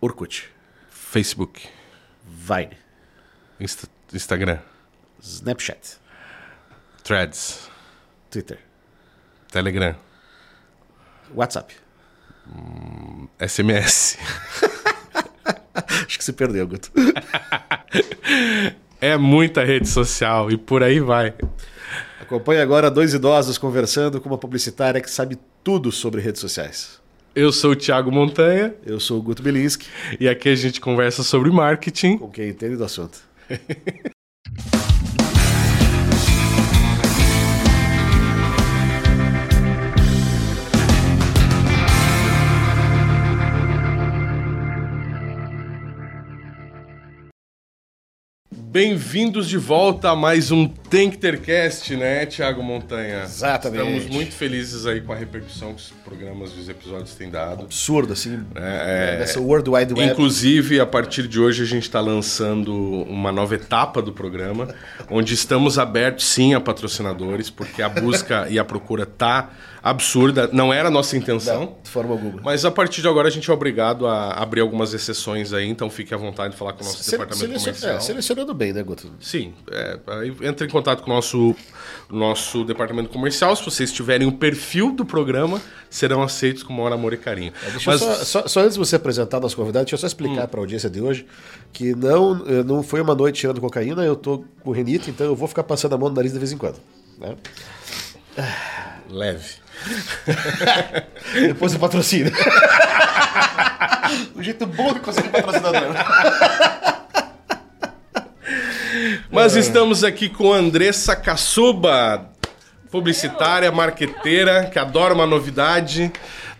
Orkut, Facebook, Vine, Insta- Instagram, Snapchat, Threads, Twitter, Telegram, WhatsApp. SMS. Acho que se perdeu, Guto. É muita rede social e por aí vai. Acompanhe agora dois idosos conversando com uma publicitária que sabe tudo sobre redes sociais. Eu sou o Thiago Montanha Eu sou o Guto Bilinski, e aqui a gente conversa sobre marketing. com quem entende do assunto. Bem-vindos de volta a mais um Tanktercast, né, Thiago Montanha? Exatamente. Estamos muito felizes aí com a repercussão que os programas e os episódios têm dado. Absurdo, assim. É, é. Nessa World Wide Web. Inclusive, a partir de hoje, a gente está lançando uma nova etapa do programa, onde estamos abertos sim a patrocinadores, porque a busca e a procura tá absurda. Não era a nossa intenção. De forma alguma. Mas a partir de agora a gente é obrigado a abrir algumas exceções aí, então fique à vontade de falar com o nosso Sele- departamento selecion- comercial. é, selecionando bem, né, Guto? Sim, é, aí entra em contato com o nosso, nosso departamento comercial. Se vocês tiverem o perfil do programa, serão aceitos com maior amor e carinho. Deixa Mas Hum. só, só- só antes de você apresentar nosso convidado, deixa eu só explicar para a audiência de hoje que não, eh, não foi uma noite tirando cocaína, eu tô com renite, então eu vou ficar passando a mão no nariz de vez em quando. né? leve. Depois o patrocínio. um jeito bom de conseguir patrocinador. Mas estamos aqui com Andressa Caçuba, publicitária, marqueteira, que adora uma novidade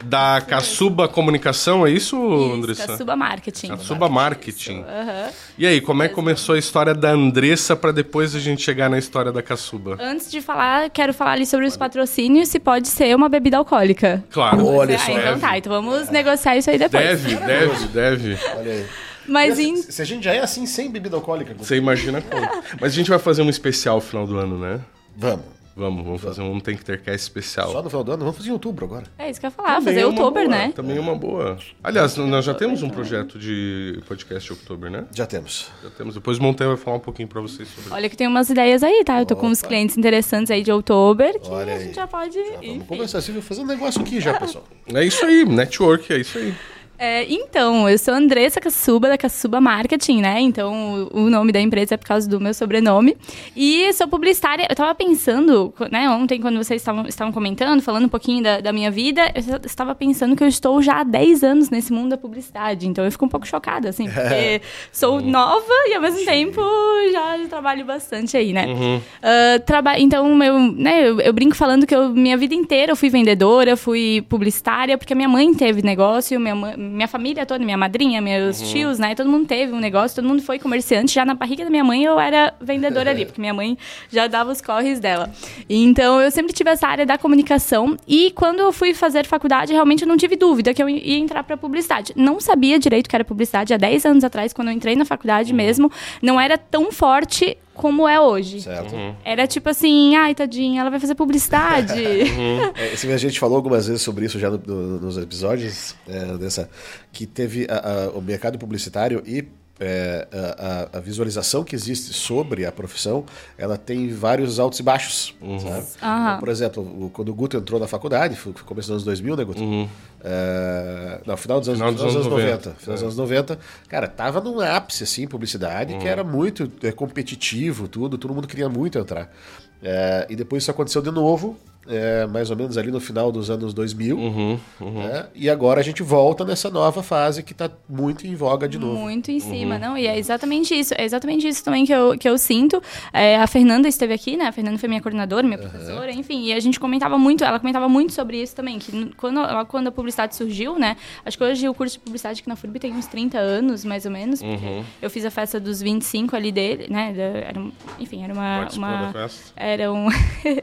da Caçuba Comunicação, é isso, Andressa? Caçuba Marketing. Caçuba Marketing. Aham. E aí, como é que começou a história da Andressa para depois a gente chegar na história da Caçuba? Antes de falar, quero falar ali sobre os patrocínios, se pode ser uma bebida alcoólica. Claro. Olha Ah, só. então tá, então vamos negociar isso aí depois. Deve, deve, deve. Olha aí. Mas E em... Se a gente já é assim sem bebida alcoólica, Você imagina como. Mas a gente vai fazer um especial no final do ano, né? vamos. Vamos, vamos fazer um Tem que ter cast especial. Só no final do ano, vamos fazer em outubro agora. É isso que eu ia falar, Também fazer é uma outubro, boa, né? Também é uma boa. Aliás, nós já temos um projeto de podcast de outubro, né? Já temos. Já temos. Depois o Montanha vai falar um pouquinho pra vocês sobre Olha que tem umas ideias aí, tá? Eu tô com uns clientes interessantes aí de outubro que Olha a aí. gente já pode... Vamos enfim. conversar fazer um negócio aqui já, pessoal. É isso aí, network, é isso aí. É, então, eu sou Andressa Caçuba, da Caçuba Marketing, né? Então, o o nome da empresa é por causa do meu sobrenome. E sou publicitária. Eu tava pensando, né, ontem, quando vocês estavam, estavam comentando, falando um pouquinho da, da minha vida, eu estava pensando que eu estou já há 10 anos nesse mundo da publicidade. Então, eu fico um pouco chocada, assim, porque sou nova e, ao mesmo tempo, já trabalho bastante aí, né? Ah, traba- então, eu, né, eu, eu brinco falando que eu, minha vida inteira eu fui vendedora, fui publicitária, porque minha mãe teve negócio, minha, mãe- minha família toda, minha madrinha, meus tios, né? Todo mundo teve um negócio, todo mundo foi comerciante. Já na barriga da minha mãe eu era vendedora ali, porque minha mãe já dava os corres dela. Então eu sempre tive essa área da comunicação e quando eu fui fazer faculdade, realmente eu não tive dúvida que eu ia entrar para publicidade. Não sabia direito que era publicidade há 10 anos atrás, quando eu entrei na faculdade mesmo, não era tão forte como é hoje. Certo? Era tipo assim, ai, tadinha, ela vai fazer publicidade. É, esse- a gente falou algumas vezes sobre isso já no- no- nos episódios, é, dessa, que teve a- a- o mercado publicitário e é, a, a- visualização que existe sobre a profissão, ela tem vários altos e baixos. sabe? Aham. Então, por exemplo, o- quando o Guto entrou na faculdade, começo dos anos 2000, né, Guto? É, não, final dos anos, Final dos final dos anos anos 90. Final dos anos 90. Cara, tava num ápice, assim, publicidade, que era muito é, competitivo, tudo, todo mundo queria muito entrar. É, e depois isso aconteceu de novo, é, mais ou menos ali no final dos anos 2000. Uhum, né? E agora a gente volta nessa nova fase que tá muito em voga de novo. Muito em cima, não? E é exatamente isso. É exatamente isso também que eu, que eu sinto. É, a Fernanda esteve aqui, né? A Fernanda foi minha coordenadora, minha professora, enfim. E a gente comentava muito, ela comentava muito sobre isso também. Que quando, quando a publicidade surgiu, né? Acho que hoje o curso de publicidade aqui na FURB tem uns 30 anos, mais ou menos. Porque eu fiz a festa dos 25 ali dele, né? Era, enfim, era uma... Uma da festa? era um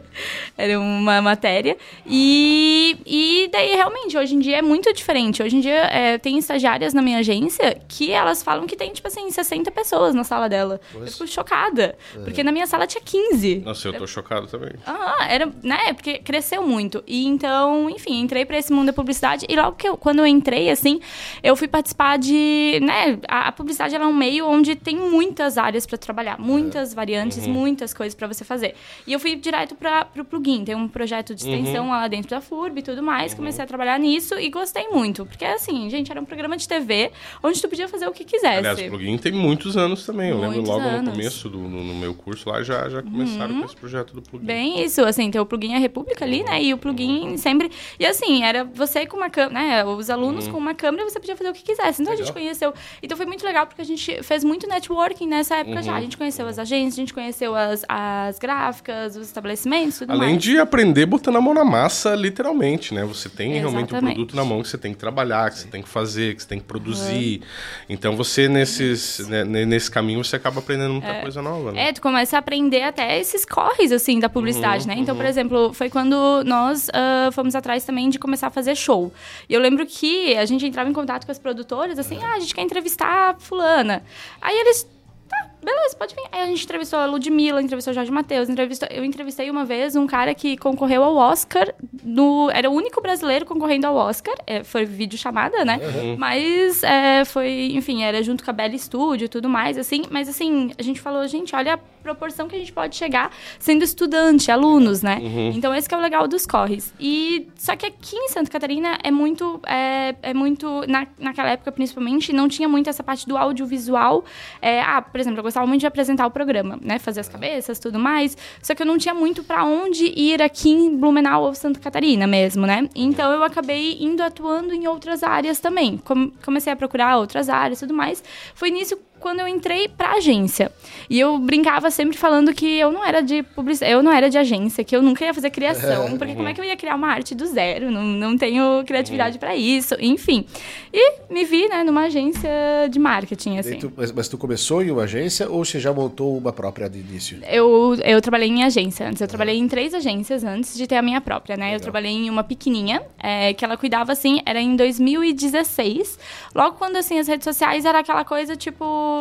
era um uma matéria. E, e daí, realmente, hoje em dia é muito diferente. Hoje em dia, é, tem estagiárias na minha agência que elas falam que tem, tipo assim, 60 pessoas na sala dela. Eu fico chocada. Porque na minha sala tinha 15. Nossa, eu tô chocado também. Ah, era, né? Porque cresceu muito. E então, enfim, entrei para esse mundo da publicidade e logo que eu, quando eu entrei, assim, eu fui participar de, né, a, a publicidade ela é um meio onde tem muitas áreas para trabalhar, muitas variantes, muitas coisas para você fazer. E eu fui direto para o plugin, tem um projeto de extensão lá dentro da FURB e tudo mais, comecei a trabalhar nisso e gostei muito, porque assim, gente, era um programa de TV onde tu podia fazer o que quisesse. Aliás, o plugin tem muitos anos também. Eu lembro Muitos logo anos. no começo do no, no meu curso lá já, já começaram com esse projeto do plugin. Bem isso, assim, tem o plugin a República ali, né? E o plugin sempre. E assim, era você com uma câmera, né? Os alunos com uma câmera, você podia fazer o que quisesse. Então a gente Legal. conheceu. Então foi muito legal porque a gente fez muito networking nessa época já. A gente conheceu as agências, a gente conheceu as, as gráficas, os estabelecimentos, tudo Além mais. de aprender botando a mão na massa, literalmente, né? Você tem realmente um Exatamente. produto na mão que você tem que trabalhar, que você tem que fazer, que você tem que produzir. Então você, nesses, né, nesse caminho, você acaba aprendendo muita coisa nova. Né? É, tu começa a aprender até esses corres, assim, da publicidade, né? Então, por exemplo, foi quando nós ah, fomos atrás também de começar a fazer show. E eu lembro que a gente entrava em contato com as produtoras, assim, ah, a gente quer entrevistar a fulana. Aí eles... Tá, beleza, pode vir. Aí a gente entrevistou a Ludmilla, entrevistou o Jorge Matheus, entrevistou... eu entrevistei uma vez um cara que concorreu ao Oscar, no... era o único brasileiro concorrendo ao Oscar, é, foi vídeo chamada, né? Mas é, foi, enfim, era junto com a Bela Studio e tudo mais, assim. Mas assim, a gente falou, gente, olha proporção que a gente pode chegar sendo estudante, alunos, né? Então esse que é o legal dos corres. E só que aqui em Santa Catarina é muito, é, é muito na, naquela época principalmente não tinha muito essa parte do audiovisual. É, ah, por exemplo, eu gostava muito de apresentar o programa, né? Fazer as cabeças, tudo mais. Só que eu não tinha muito pra onde ir aqui em Blumenau ou Santa Catarina mesmo, né? Então eu acabei indo atuando em outras áreas também. Com- comecei a procurar outras áreas, tudo mais. Foi nisso quando eu entrei pra agência. E eu brincava sempre falando que eu não era de publicidade, eu não era de agência, que eu nunca ia fazer criação, porque como é que eu ia criar uma arte do zero? Não, não tenho criatividade pra isso, enfim. E me vi, né, numa agência de marketing, assim. Tu- mas, mas tu começou em uma agência ou você já montou uma própria de início? Eu, eu trabalhei em agência antes. Eu trabalhei em três agências antes de ter a minha própria, né? Eu trabalhei em uma pequenininha, é, que ela cuidava, assim, era em 2016. Logo quando, assim, as redes sociais era aquela coisa, tipo...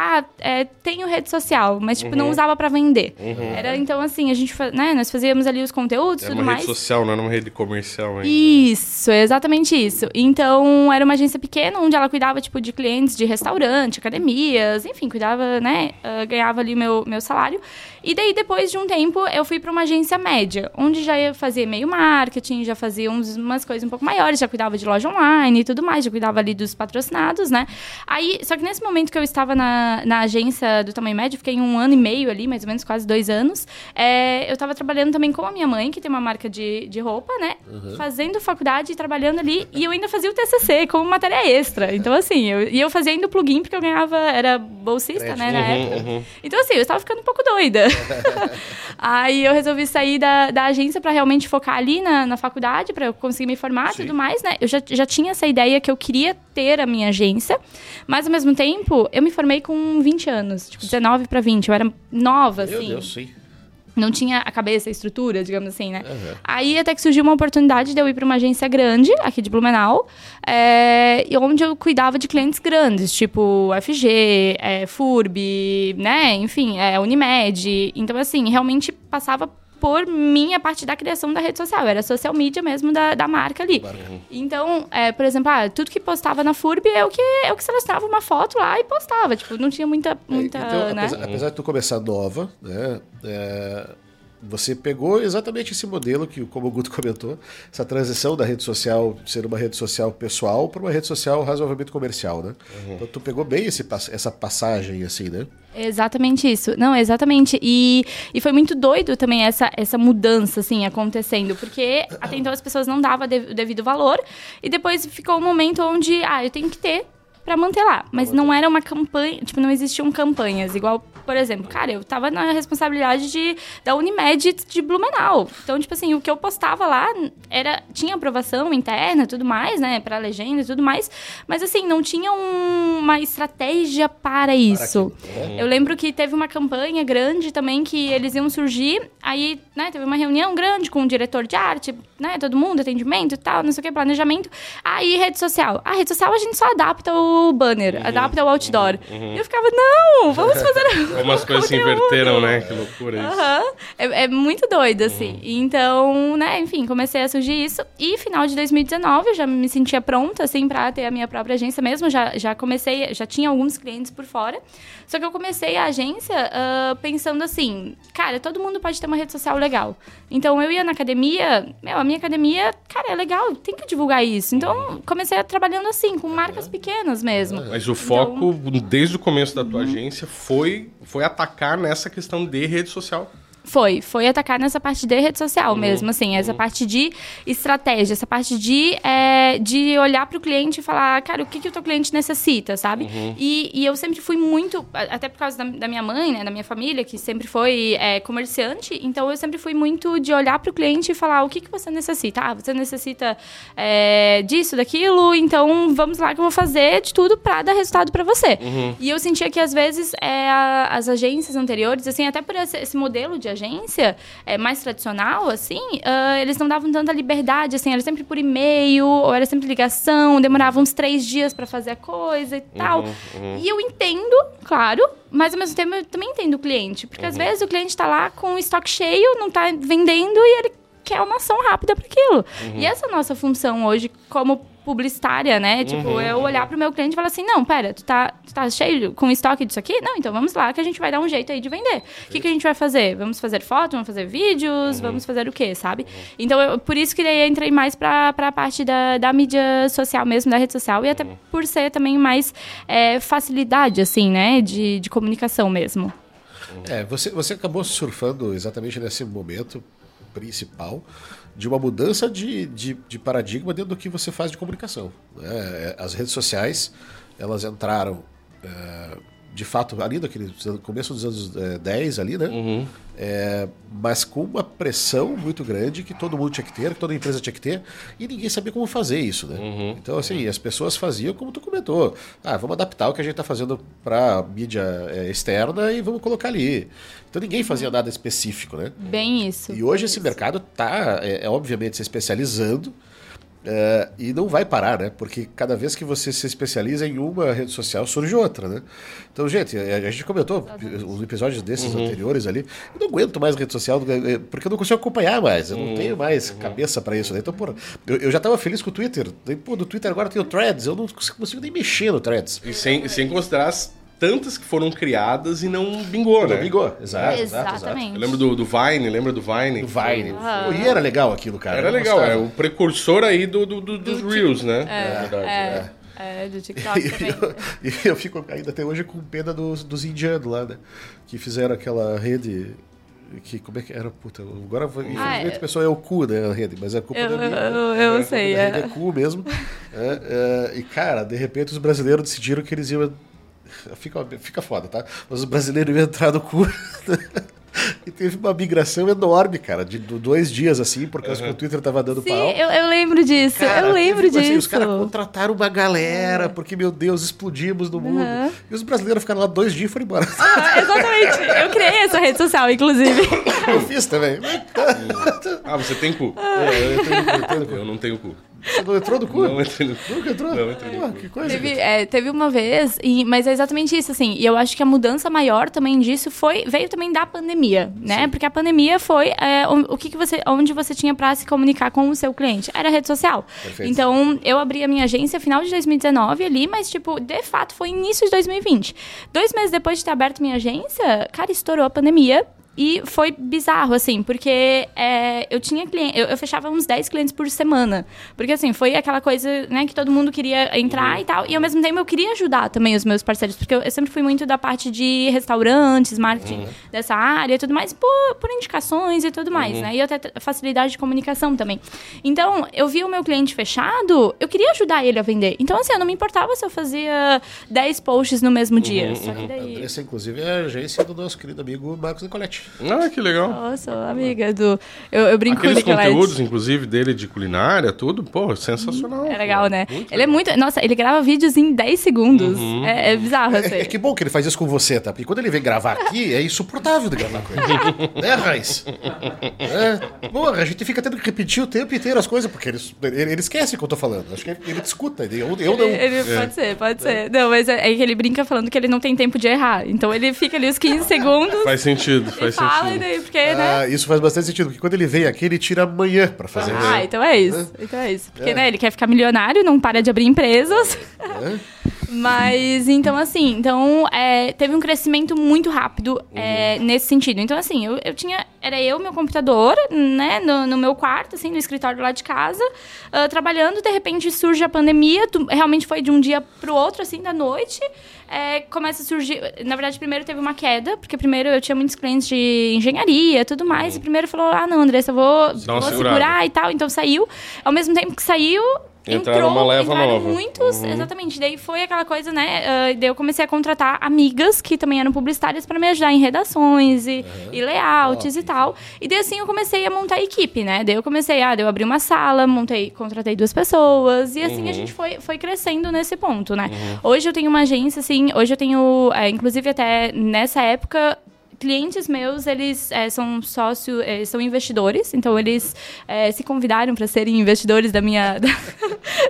Ah, é, tenho rede social, mas, tipo, não usava pra vender. Era, então, assim, a gente, né? Nós fazíamos ali os conteúdos e Era tudo uma mais. rede social, não era uma rede comercial ainda. Isso, é exatamente isso. Então, era uma agência pequena onde ela cuidava, tipo, de clientes de restaurante, academias, enfim, cuidava, né? ah, ganhava ali meu, meu salário. E daí, depois de um tempo, eu fui para uma agência média, onde já ia fazer meio marketing, já fazia uns, umas coisas um pouco maiores, já cuidava de loja online e tudo mais, já cuidava ali dos patrocinados, né? Aí, só que nesse momento que eu estava na, na agência do tamanho médio, fiquei um ano e meio ali, mais ou menos, quase dois anos, é, eu estava trabalhando também com a minha mãe, que tem uma marca de, de roupa, né? Fazendo faculdade, trabalhando ali, e eu ainda fazia o TCC como matéria extra. Então, assim, eu, e eu fazia ainda o plugin, porque eu ganhava, era bolsista, né, na época. Então, assim, eu estava ficando um pouco doida. Aí eu resolvi sair da, da agência para realmente focar ali na, na faculdade, para eu conseguir me formar e tudo mais, né? Eu já, já tinha essa ideia que eu queria ter a minha agência, mas ao mesmo tempo, eu me formei com 20 anos, tipo, 19 para 20. Eu era nova, Meu assim Deus, sim. não tinha a cabeça, a estrutura, digamos assim, né? Aí até que surgiu uma oportunidade de eu ir para uma agência grande, aqui de Blumenau, é, onde eu cuidava de clientes grandes, tipo FG, é, FURB, né? Enfim, é, Unimed. Então, assim, realmente passava por mim a parte da criação da rede social. Era social media mesmo da, da marca ali. Então, é, por exemplo, ah, tudo que postava na FURB, eu que, eu que selecionava uma foto lá e postava. Tipo, não tinha muita, muita Então, né? apesar, apesar de tu começar nova, né? é, você pegou exatamente esse modelo que, como o Guto comentou, essa transição da rede social ser uma rede social pessoal para uma rede social razoavelmente comercial, né? Então tu pegou bem esse, essa passagem, assim, né? Exatamente isso. Não, exatamente. E, e foi muito doido também essa, essa mudança, assim, acontecendo. Porque até então as pessoas não davam de- o devido valor. E depois ficou um momento onde, ah, eu tenho que ter pra manter lá. Mas não era uma campanha, tipo, não existiam campanhas. Igual, por exemplo, cara, eu tava na responsabilidade de, da Unimed de Blumenau. Então, tipo assim, o que eu postava lá era tinha aprovação interna tudo mais, né, para legenda e tudo mais, mas assim, não tinha um, uma estratégia para isso. Para eu lembro que teve uma campanha grande também que eles iam surgir, aí, né, teve uma reunião grande com o diretor de arte, né, todo mundo, atendimento e tal, não sei o que, planejamento. Aí, rede social. A rede social a gente só adapta o banner, uhum, adapta o outdoor. Uhum, uhum. E eu ficava, não, vamos fazer. Como as coisas se inverteram, né? Que loucura isso. Uhum. É, é, muito doido, assim. Uhum. Então, né, enfim, comecei a surgir isso. E final de 2019 eu já me sentia pronta, assim, pra ter a minha própria agência mesmo. Já, já comecei, já tinha alguns clientes por fora. Só que eu comecei a agência uh, pensando assim, cara, todo mundo pode ter uma rede social legal. Então eu ia na academia, meu, a minha academia, cara, é legal, tem que divulgar isso. Então comecei trabalhando assim, com marcas pequenas mesmo. Mas o foco, então... desde o começo da tua uhum. agência, foi, foi atacar nessa questão de rede social. Foi, foi atacar nessa parte de rede social uhum, mesmo, assim, essa uhum. parte de estratégia, essa parte de, é, de olhar para o cliente e falar, cara, o que, que o teu cliente necessita, sabe? Uhum. E, e eu sempre fui muito, até por causa da, da, minha mãe, né, da minha família, que sempre foi é, comerciante, então eu sempre fui muito de olhar para o cliente e falar, o que, que você necessita? Ah, você necessita é, disso, daquilo, então vamos lá que eu vou fazer de tudo para dar resultado para você. Uhum. E eu sentia que às vezes é, as agências anteriores, assim, até por esse, esse modelo de agência é, mais tradicional, assim, uh, eles não davam tanta liberdade, assim, era sempre por e-mail, ou era sempre ligação, demorava uns três dias para fazer a coisa e tal. Uhum, uhum. E eu entendo, claro, mas ao mesmo tempo eu também entendo o cliente, porque uhum. às vezes o cliente está lá com o estoque cheio, não está vendendo e ele quer uma ação rápida para aquilo. E essa é a nossa função hoje como publicitária, né? Tipo, uhum. eu olhar pro meu cliente e falar assim, não, pera, tu tá, tu tá cheio com estoque disso aqui? Não, então vamos lá que a gente vai dar um jeito aí de vender. O que, que a gente vai fazer? Vamos fazer foto, vamos fazer vídeos, uhum. vamos fazer o quê, sabe? Uhum. Então, eu, por isso que eu entrei mais pra, pra parte da, da mídia social mesmo, da rede social, e até uhum. por ser também mais é, facilidade, assim, né? De, de comunicação mesmo. É, você, você acabou surfando exatamente nesse momento principal de uma mudança de, de, de, paradigma dentro do que você faz de comunicação. Né? As redes sociais, elas entraram, é, de fato, ali naquele começo dos anos é, 10, ali, né? Uhum. É, mas com uma pressão muito grande que todo mundo tinha que ter, que toda empresa tinha que ter, e ninguém sabia como fazer isso, né? Uhum. Então, assim, as pessoas faziam como tu comentou. Ah, vamos adaptar o que a gente está fazendo para mídia é, externa e vamos colocar ali. Então ninguém fazia nada específico, né? Bem isso. E hoje esse isso. mercado está, é, é, obviamente, se especializando. É, e não vai parar, né? Porque cada vez que você se especializa em uma rede social, surge outra, né? Então, gente, a gente comentou os episódios desses uhum. anteriores ali. Eu não aguento mais rede social é, porque eu não consigo acompanhar mais. Eu não uhum. tenho mais uhum. cabeça para isso, né? Então, porra, eu, eu já estava feliz com o Twitter. Pô, do Twitter agora tem o Threads. Eu não consigo nem mexer no Threads. E sem, sem considerar tantas que foram criadas e não bingou, não né? Não bingou, exato, exato, exato. Eu lembro do, do Vine, lembra do Vine? Do Vine. Uhum. E era legal aquilo, cara. Era legal, é o precursor aí do, do, do dos do Reels, né? É, é verdade. É. é. é do TikTok também. E eu, eu, fico ainda até hoje com pena dos, dos indianos lá, né? Que fizeram aquela rede que como é que era puta agora infelizmente ah, é. o pessoal é o cu né a rede mas é culpa eu, da minha eu, eu é, sei é. é cu mesmo é, é, e cara de repente os brasileiros decidiram que eles iam Fica, fica foda, tá? Mas os brasileiros iam entrar no cu. E teve uma migração enorme, cara, de dois dias assim, por causa uhum. que o Twitter tava dando Sim, pau. Eu, eu lembro disso, cara, eu lembro disso. Assim, os caras contrataram uma galera, é. porque, meu Deus, explodimos no mundo. Uhum. E os brasileiros ficaram lá dois dias e foram embora. Ah, exatamente. Eu criei essa rede social, inclusive. Eu fiz também. ah, você tem cu? É, eu, tenho, eu, tenho cu. eu não tenho cu. Você não entrou no cu? Não entrei no cu. Nunca entrou? Não entrei no cu. que coisa. Teve, é, teve uma vez, e, mas é exatamente isso, assim. E eu acho que a mudança maior também disso foi veio também da pandemia, né? Sim. Porque a pandemia foi é, o, o que, que você, onde você tinha para se comunicar com o seu cliente. Era rede social. Perfeito. Então, eu abri a minha agência final de 2019 ali, mas, tipo, de fato, foi início de 2020. Dois meses depois de ter aberto minha agência, cara, estourou a pandemia E foi bizarro, assim, porque é, eu tinha cliente, eu, eu, fechava uns 10 clientes por semana. Porque, assim, foi aquela coisa, né, que todo mundo queria entrar uhum. e tal. E ao mesmo tempo eu queria ajudar também os meus parceiros, porque eu, eu sempre fui muito da parte de restaurantes, marketing uhum. dessa área e tudo mais, por, por indicações e tudo mais, uhum. né? E até facilidade de comunicação também. Então, eu vi o meu cliente fechado, eu queria ajudar ele a vender. Então, assim, eu não me importava se eu fazia 10 posts no mesmo dia. Uhum, Só que daí... Andressa, inclusive, é a agência do nosso querido amigo Marcos Nicoletti. Ah, que legal. Nossa, amiga do... Eu, eu brinco Aqueles com conteúdos, inclusive, dele de culinária, tudo, pô, sensacional. É legal, pô. né? Muito ele legal. é muito... Nossa, ele grava vídeos em 10 segundos. Uhum. É, é, bizarro, assim. É, é, que bom que ele faz isso com você, tá? Porque quando ele vem gravar aqui, é insuportável de gravar com ele. né, Raiz? É, porra, a gente fica tendo que repetir o tempo inteiro as coisas, porque ele, ele, ele esquece o que eu tô falando. Acho que ele escuta, eu, eu não. Ele, ele Pode ser, pode ser. Não, mas é, é que ele brinca falando que ele não tem tempo de errar. Então ele fica ali os 15 segundos. Faz sentido, faz fala, sentido. Daí, porque, né? ah, Isso faz bastante sentido, porque quando ele vem aqui, ele tira amanhã pra fazer. Ah, então é isso. Então é isso. Porque, né, ele quer ficar milionário, não para de abrir empresas. É. Mas, então, assim, então, é, teve um crescimento muito rápido é, uhum. nesse sentido. Então, assim, eu, eu tinha. Era eu, meu computador, né, no, no meu quarto, assim, no escritório lá de casa, uh, trabalhando. De repente surge a pandemia, tu, realmente foi de um dia pro outro, assim, da noite. É, começa a surgir. Na verdade, primeiro teve uma queda, porque primeiro eu tinha muitos clientes de engenharia tudo mais. Uhum. E primeiro falou: ah, não, Andressa, eu vou, vou segurar e tal. Então saiu. Ao mesmo tempo que saiu, Entrou, uma leva nova. muitos, uhum. exatamente. Daí foi aquela coisa, né? Uh, daí eu comecei a contratar amigas que também eram publicitárias para me ajudar em redações e, uhum. e layouts oh. e tal. E daí assim eu comecei a montar a equipe, né? Daí eu comecei, ah, daí eu abri uma sala, montei, contratei duas pessoas e assim uhum. a gente foi, foi crescendo nesse ponto, né? Uhum. Hoje eu tenho uma agência, assim, hoje eu tenho, é, inclusive até nessa época, clientes meus, eles é, são sócios, é, são investidores, então eles é, se convidaram para serem investidores da minha, da,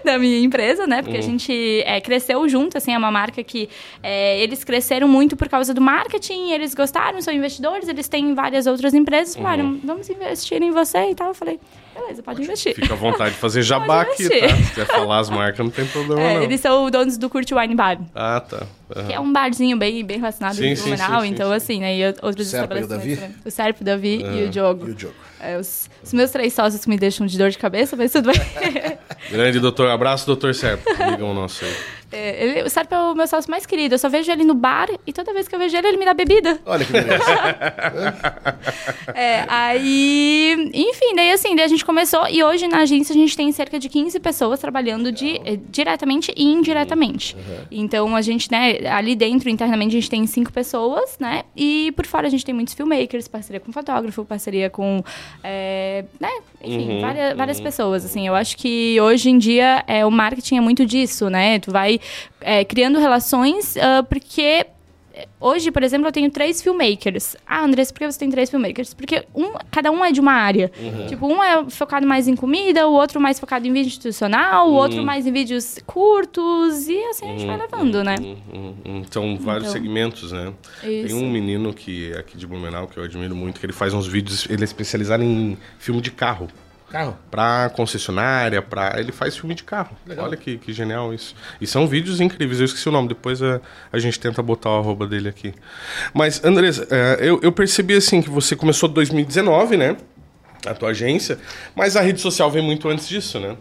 da, minha empresa, né? Porque uhum. a gente é, cresceu junto, assim, é uma marca que é, eles cresceram muito por causa do marketing, eles gostaram, são investidores, eles têm várias outras empresas, uhum. falaram, vamos investir em você e tal. Eu falei, beleza, pode investir. Fica à vontade de fazer jabá aqui, tá? Se quer falar as marcas, não tem problema é, não. Eles são donos do Kurt Wine Bar. Ah, tá. Uhum. Que é um barzinho bem, bem relacionado sim, com Blumenau, então sim. assim, né? E outros Serpa estabelecimentos. Davi? O Serp, o Davi uhum. e o Diogo. E o Diogo. É, os, os, meus três sócios que me deixam de dor de cabeça, mas tudo bem. Grande doutor, abraço, doutor Serp. Ligam o nosso aí. É, ele, o Serp é o meu sócio mais querido. Eu só vejo ele no bar e toda vez que eu vejo ele, ele me dá bebida. Olha que beleza. é, aí, enfim, daí assim, daí a gente começou e hoje na agência a gente tem cerca de 15 pessoas trabalhando de, eh, diretamente e indiretamente. Uhum. Então a gente, né, ali dentro, internamente, a gente tem cinco pessoas, né? E por fora a gente tem muitos filmmakers, parceria com fotógrafo, parceria com, é, né? Enfim, uhum, várias, várias uhum. pessoas, assim. Eu acho que hoje em dia é, o marketing é muito disso, né? Tu vai é, criando relações, uh, porque hoje, por exemplo, eu tenho três filmmakers. Ah, Andressa, por que você tem três filmmakers? Porque um, cada um é de uma área. Uhum. Tipo, um é focado mais em comida, o outro mais focado em vídeo institucional, uhum. o outro mais em vídeos curtos, e assim a gente vai uhum. levando, né? Uhum. Uhum. São vários então, segmentos, né? Isso. Tem um menino que é aqui de Blumenau, que eu admiro muito, que ele faz uns vídeos, ele é especializado em filme de carro. Carro? Pra concessionária, pra... ele faz filme de carro. Legal. Olha que, que genial isso. E são vídeos incríveis, eu esqueci o nome, depois a, a gente tenta botar o arroba dele aqui. Mas, Andresa, é, eu, eu percebi assim que você começou em 2019, né? A tua agência, mas a rede social vem muito antes disso, né?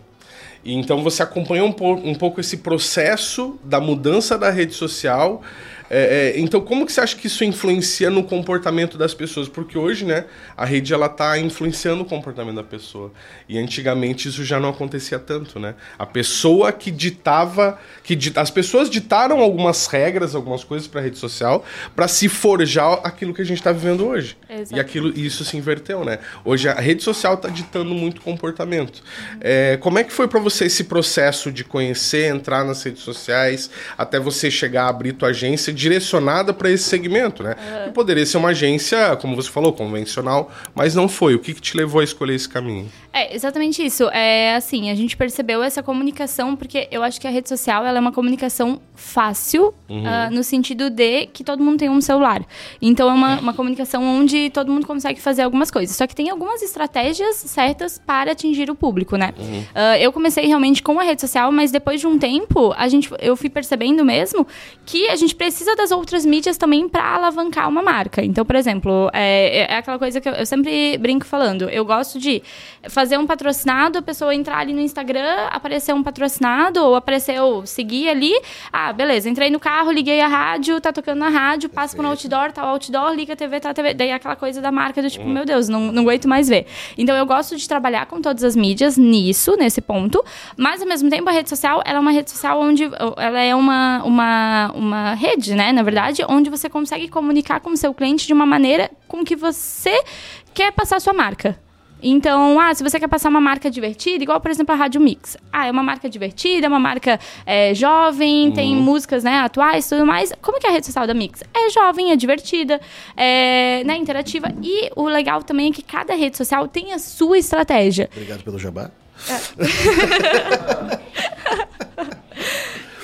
E então você acompanhou um, um pouco esse processo da mudança da rede social é, é, então, como que você acha que isso influencia no comportamento das pessoas? Porque hoje, né, a rede ela está influenciando o comportamento da pessoa. E antigamente isso já não acontecia tanto, né? A pessoa que ditava, que dit, as pessoas ditaram algumas regras, algumas coisas para a rede social para se forjar aquilo que a gente está vivendo hoje. E aquilo, isso se inverteu, né? Hoje a rede social está ditando muito comportamento. Uhum. É, como é que foi para você esse processo de conhecer, entrar nas redes sociais, até você chegar a abrir tua agência? Direcionada para esse segmento, né? Uhum. poderia ser uma agência, como você falou, convencional, mas não foi. O que, que te levou a escolher esse caminho? É, exatamente isso. É assim, a gente percebeu essa comunicação, porque eu acho que a rede social ela é uma comunicação fácil, uhum. uh, no sentido de que todo mundo tem um celular. Então é uma, uma comunicação onde todo mundo consegue fazer algumas coisas. Só que tem algumas estratégias certas para atingir o público, né? Uhum. Uh, eu comecei realmente com a rede social, mas depois de um tempo, a gente, eu fui percebendo mesmo que a gente precisa precisa das outras mídias também para alavancar uma marca. Então, por exemplo, é, é aquela coisa que eu, eu, sempre brinco falando. Eu gosto de fazer um patrocinado, a pessoa entrar ali no Instagram, aparecer um patrocinado, ou apareceu, seguir ali. Ah, beleza, entrei no carro, liguei a rádio, tá tocando na rádio, passo por um outdoor, tá o outdoor, liga a TV, tá a TV. Daí aquela coisa da marca do tipo, hum. meu Deus, não, não aguento mais ver. Então eu gosto de trabalhar com todas as mídias nisso, nesse ponto, mas ao mesmo tempo a rede social, ela é uma rede social onde ela é uma, uma, uma rede, né, na verdade, onde você consegue comunicar com o seu cliente de uma maneira com que você quer passar a sua marca. Então, ah, se você quer passar uma marca divertida, igual, por exemplo, a Rádio Mix. Ah, é uma marca divertida, é uma marca é, jovem, uhum. tem músicas né, atuais tudo mais. Como que é a rede social da Mix? É jovem, é divertida, é né, interativa. E o legal também é que cada rede social tem a sua estratégia. Obrigado pelo jabá. É.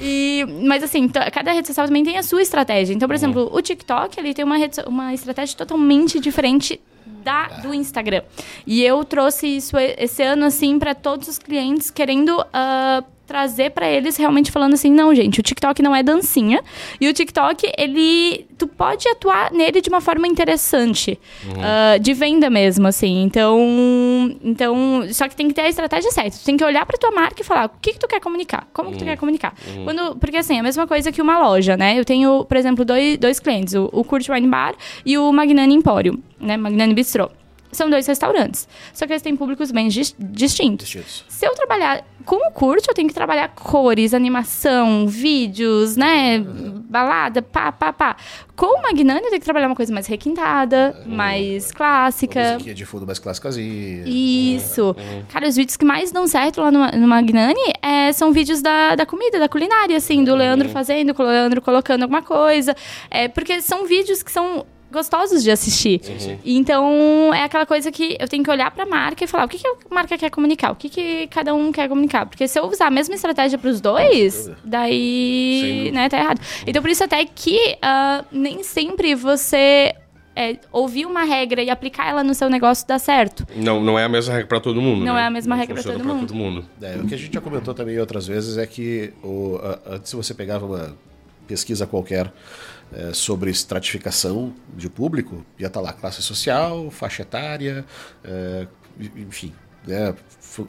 E, mas assim, cada rede social também tem a sua estratégia. Então, por uhum. exemplo, o TikTok, ele tem uma, rede, uma estratégia totalmente diferente da, do Instagram. E eu trouxe isso esse ano, assim, para todos os clientes, querendo uh, trazer para eles realmente falando assim, não, gente, o TikTok não é dancinha. E o TikTok, ele. Tu pode atuar nele de uma forma interessante. Uhum. Uh, de venda mesmo, assim. Então. Então. Só que tem que ter a estratégia certa. Tu tem que olhar pra tua marca e falar o que, que tu quer comunicar. Como uhum. que tu quer uhum. comunicar. Uhum. Quando, porque assim, é a mesma coisa que uma loja, né? Eu tenho, por exemplo, dois, dois clientes, o, o Kurt Wine Bar e o Magnani Empório, né? Magnani Bistrô são dois restaurantes. Só que eles têm públicos bem distintos. distintos. Se eu trabalhar com o curso, eu tenho que trabalhar cores, animação, vídeos, né? Balada, pá, pá, pá. Com o Magnani, eu tenho que trabalhar uma coisa mais requintada, uhum. mais clássica. Uma de fundo mais clássicazinha. Isso. Uhum. Cara, os vídeos que mais dão certo lá no, no Magnani é, são vídeos da, da comida, da culinária, assim, do uhum. Leandro fazendo, o Leandro colocando alguma coisa. É, porque são vídeos que são gostosos de assistir. Uhum. Então, é aquela coisa que eu tenho que olhar para a marca e falar o que, que a marca quer comunicar, o que, que cada um quer comunicar. Porque se eu usar a mesma estratégia para os dois, daí né, tá errado. Então, por isso até que uh, nem sempre você é, ouvir uma regra e aplicar ela no seu negócio dá certo. Não, não é a mesma regra para todo mundo. Não né? é a mesma não regra para todo, todo, mundo. É, o que a gente já comentou também outras vezes é que o, a, antes você pegava uma pesquisa qualquer é, sobre estratificação de público, ia estar tá lá classe social, faixa etária, é, enfim, né,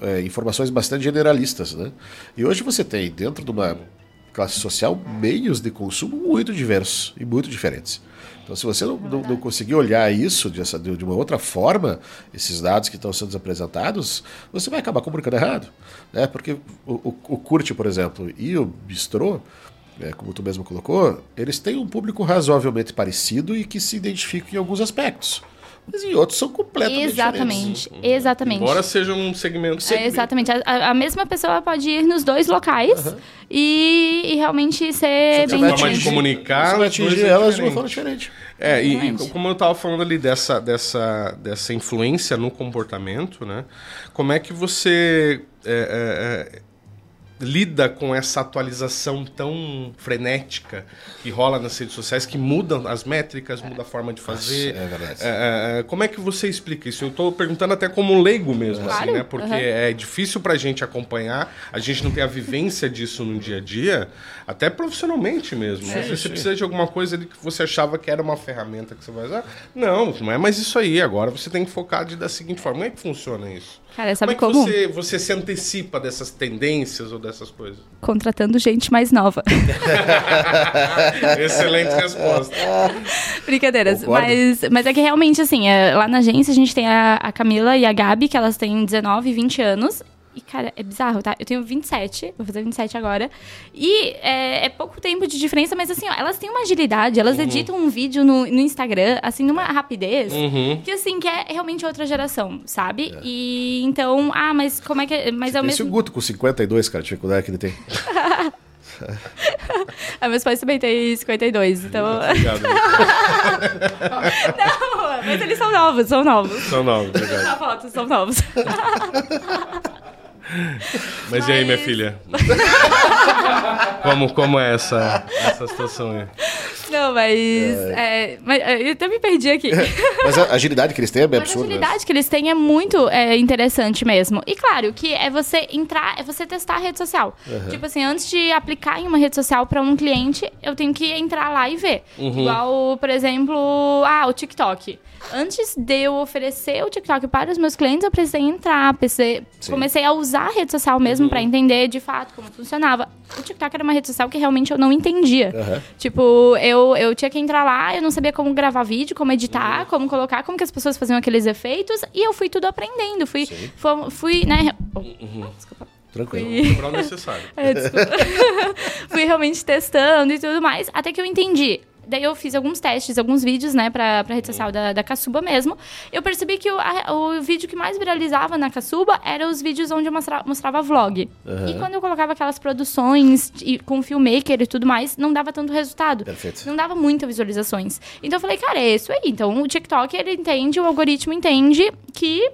é, informações bastante generalistas. Né? E hoje você tem, dentro de uma classe social, meios de consumo muito diversos e muito diferentes. Então, se você não, não, não conseguir olhar isso de, essa, de, uma outra forma, esses dados que estão sendo apresentados, você vai acabar comunicando errado. Né? Porque o, o, o Curte, por exemplo, e o Bistrô, é, como tu mesmo colocou, eles têm um público razoavelmente parecido e que se identificam em alguns aspectos. Mas em outros são completamente exatamente, diferentes. Exatamente. Embora seja um segmento. É, exatamente. A, a, mesma pessoa pode ir nos dois locais uhum. e, e, realmente ser bem diferente. forma de comunicar. Você vai atingir elas de uma forma diferente. É, e, e, como eu estava falando ali dessa, dessa, dessa influência no comportamento, né? Como é que você. É, é, é lida com essa atualização tão frenética que rola nas redes sociais, que mudam as métricas, muda a forma de fazer. É verdade. É, é, é, como é que você explica isso? Eu estou perguntando até como leigo mesmo, claro. assim, né? Porque uhum. é difícil para a gente acompanhar, a gente não tem a vivência disso no dia a dia, até profissionalmente mesmo. É, você precisa de alguma coisa ali que você achava que era uma ferramenta que você vai usar. Não, não é mais isso aí. Agora você tem que focar de, da seguinte forma. Como é que funciona isso? Cara, sabe como? É que como? Você, você se antecipa dessas tendências ou dessas coisas? Contratando gente mais nova. Excelente resposta. Brincadeiras. Mas, mas é que realmente, assim, é, lá na agência a gente tem a, a Camila e a Gabi, que elas têm 19 e 20 anos. E, cara, é bizarro, tá? Eu tenho 27, vou fazer 27 agora. E é, é pouco tempo de diferença, mas assim, ó, elas têm uma agilidade, elas uhum. editam um vídeo no, no Instagram, assim, numa rapidez, uhum. que assim, que é realmente outra geração, sabe? É. E então, ah, mas como é que. Mas Você é o mesmo. o Guto com 52, cara, a dificuldade que ele tem. ah, meus pais também têm 52, então. Obrigado. Não, mas eles são novos, são novos. São novos, obrigado. Na foto, são novos. Mas, Mas, e aí, minha filha? como, como é essa, essa situação aí? Não, mas, é, mas é, eu até me perdi aqui. Mas a agilidade que eles têm é bem Mas a absurda. né? agilidade que eles têm é muito é, interessante mesmo. E claro, que é você entrar, é você testar a rede social. Tipo assim, antes de aplicar em uma rede social para um cliente, eu tenho que entrar lá e ver. Igual, por exemplo, ah, o TikTok. Antes de eu oferecer o TikTok para os meus clientes, eu precisei entrar, precisei, Sim. comecei a usar a rede social mesmo para entender de fato como funcionava. O TikTok era uma rede social que realmente eu não entendia. Tipo, eu, eu tinha que entrar lá, eu não sabia como gravar vídeo, como editar, como colocar, como que as pessoas faziam aqueles efeitos, e eu fui tudo aprendendo. Fui, fui, fui, né? Oh, Desculpa. Tranquilo. Fui, Quebrar o necessário. é, desculpa. fui realmente testando e tudo mais, até que eu entendi. Daí eu fiz alguns testes, alguns vídeos, né, pra, pra rede social da, da Caçuba mesmo. Eu percebi que o, a- o vídeo que mais viralizava na Caçuba eram os vídeos onde eu mostra, mostrava vlog. Aham. E quando eu colocava aquelas produções e, com filmmaker e tudo mais, não dava tanto resultado. Perfeito. Não dava muitas visualizações. Então eu falei, cara, é isso aí. Então o TikTok, ele entende, o algoritmo entende que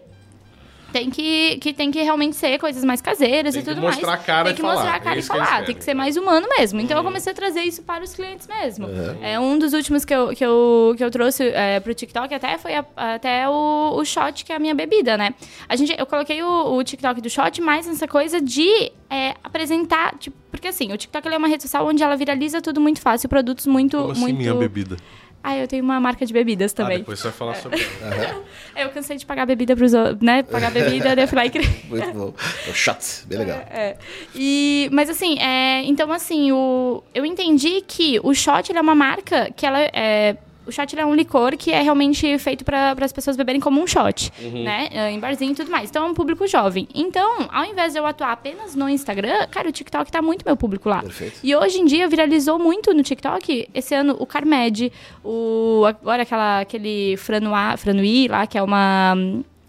tem que, que tem que realmente ser coisas mais caseiras Tem e que tudo mostrar mais. a cara tem e que mostrar a É cara e que falar. Tem que ser mais humano mesmo. Então eu comecei a trazer isso para os clientes mesmo. É um dos últimos que eu, que eu, que eu trouxe é, pro TikTok até foi a- até o, o shot, que é a minha bebida, né? A gente, eu coloquei o, o TikTok do shot mais nessa coisa de é, apresentar, tipo, porque assim, o TikTok é uma rede social onde ela viraliza tudo muito fácil, produtos muito. Como assim, muito... minha bebida? Ah, eu tenho uma marca de bebidas Ah, também. depois você vai falar sobre ela. eu cansei de pagar bebida pros outros, né? Pagar bebida, daí eu fui lá e criei. Muito bom. O shot, bem legal. É. E, mas assim, é, então assim, o, eu entendi que o shot é uma marca que ela é. O shot é um licor que é realmente feito para as pessoas beberem como um shot, né? É, Em barzinho e tudo mais. Então é um público jovem. Então, ao invés de eu atuar apenas no Instagram, cara, o TikTok tá muito meu público lá. Perfeito. E hoje em dia viralizou muito no TikTok. Esse ano o Carmed, o agora aquela aquele franua, franui lá, que é uma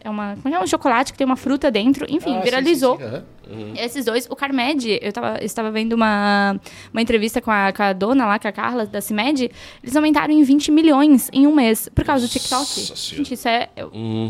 é uma como é um chocolate que tem uma fruta dentro. Enfim, Ah, sim, viralizou. sim, sim, aham. Esses dois, o Carmed, eu tava, estava vendo uma, uma entrevista com a, com a dona lá, com a Carla, da CIMED, eles aumentaram em 20 milhões em um mês, por causa do TikTok. Nossa. Gente, isso é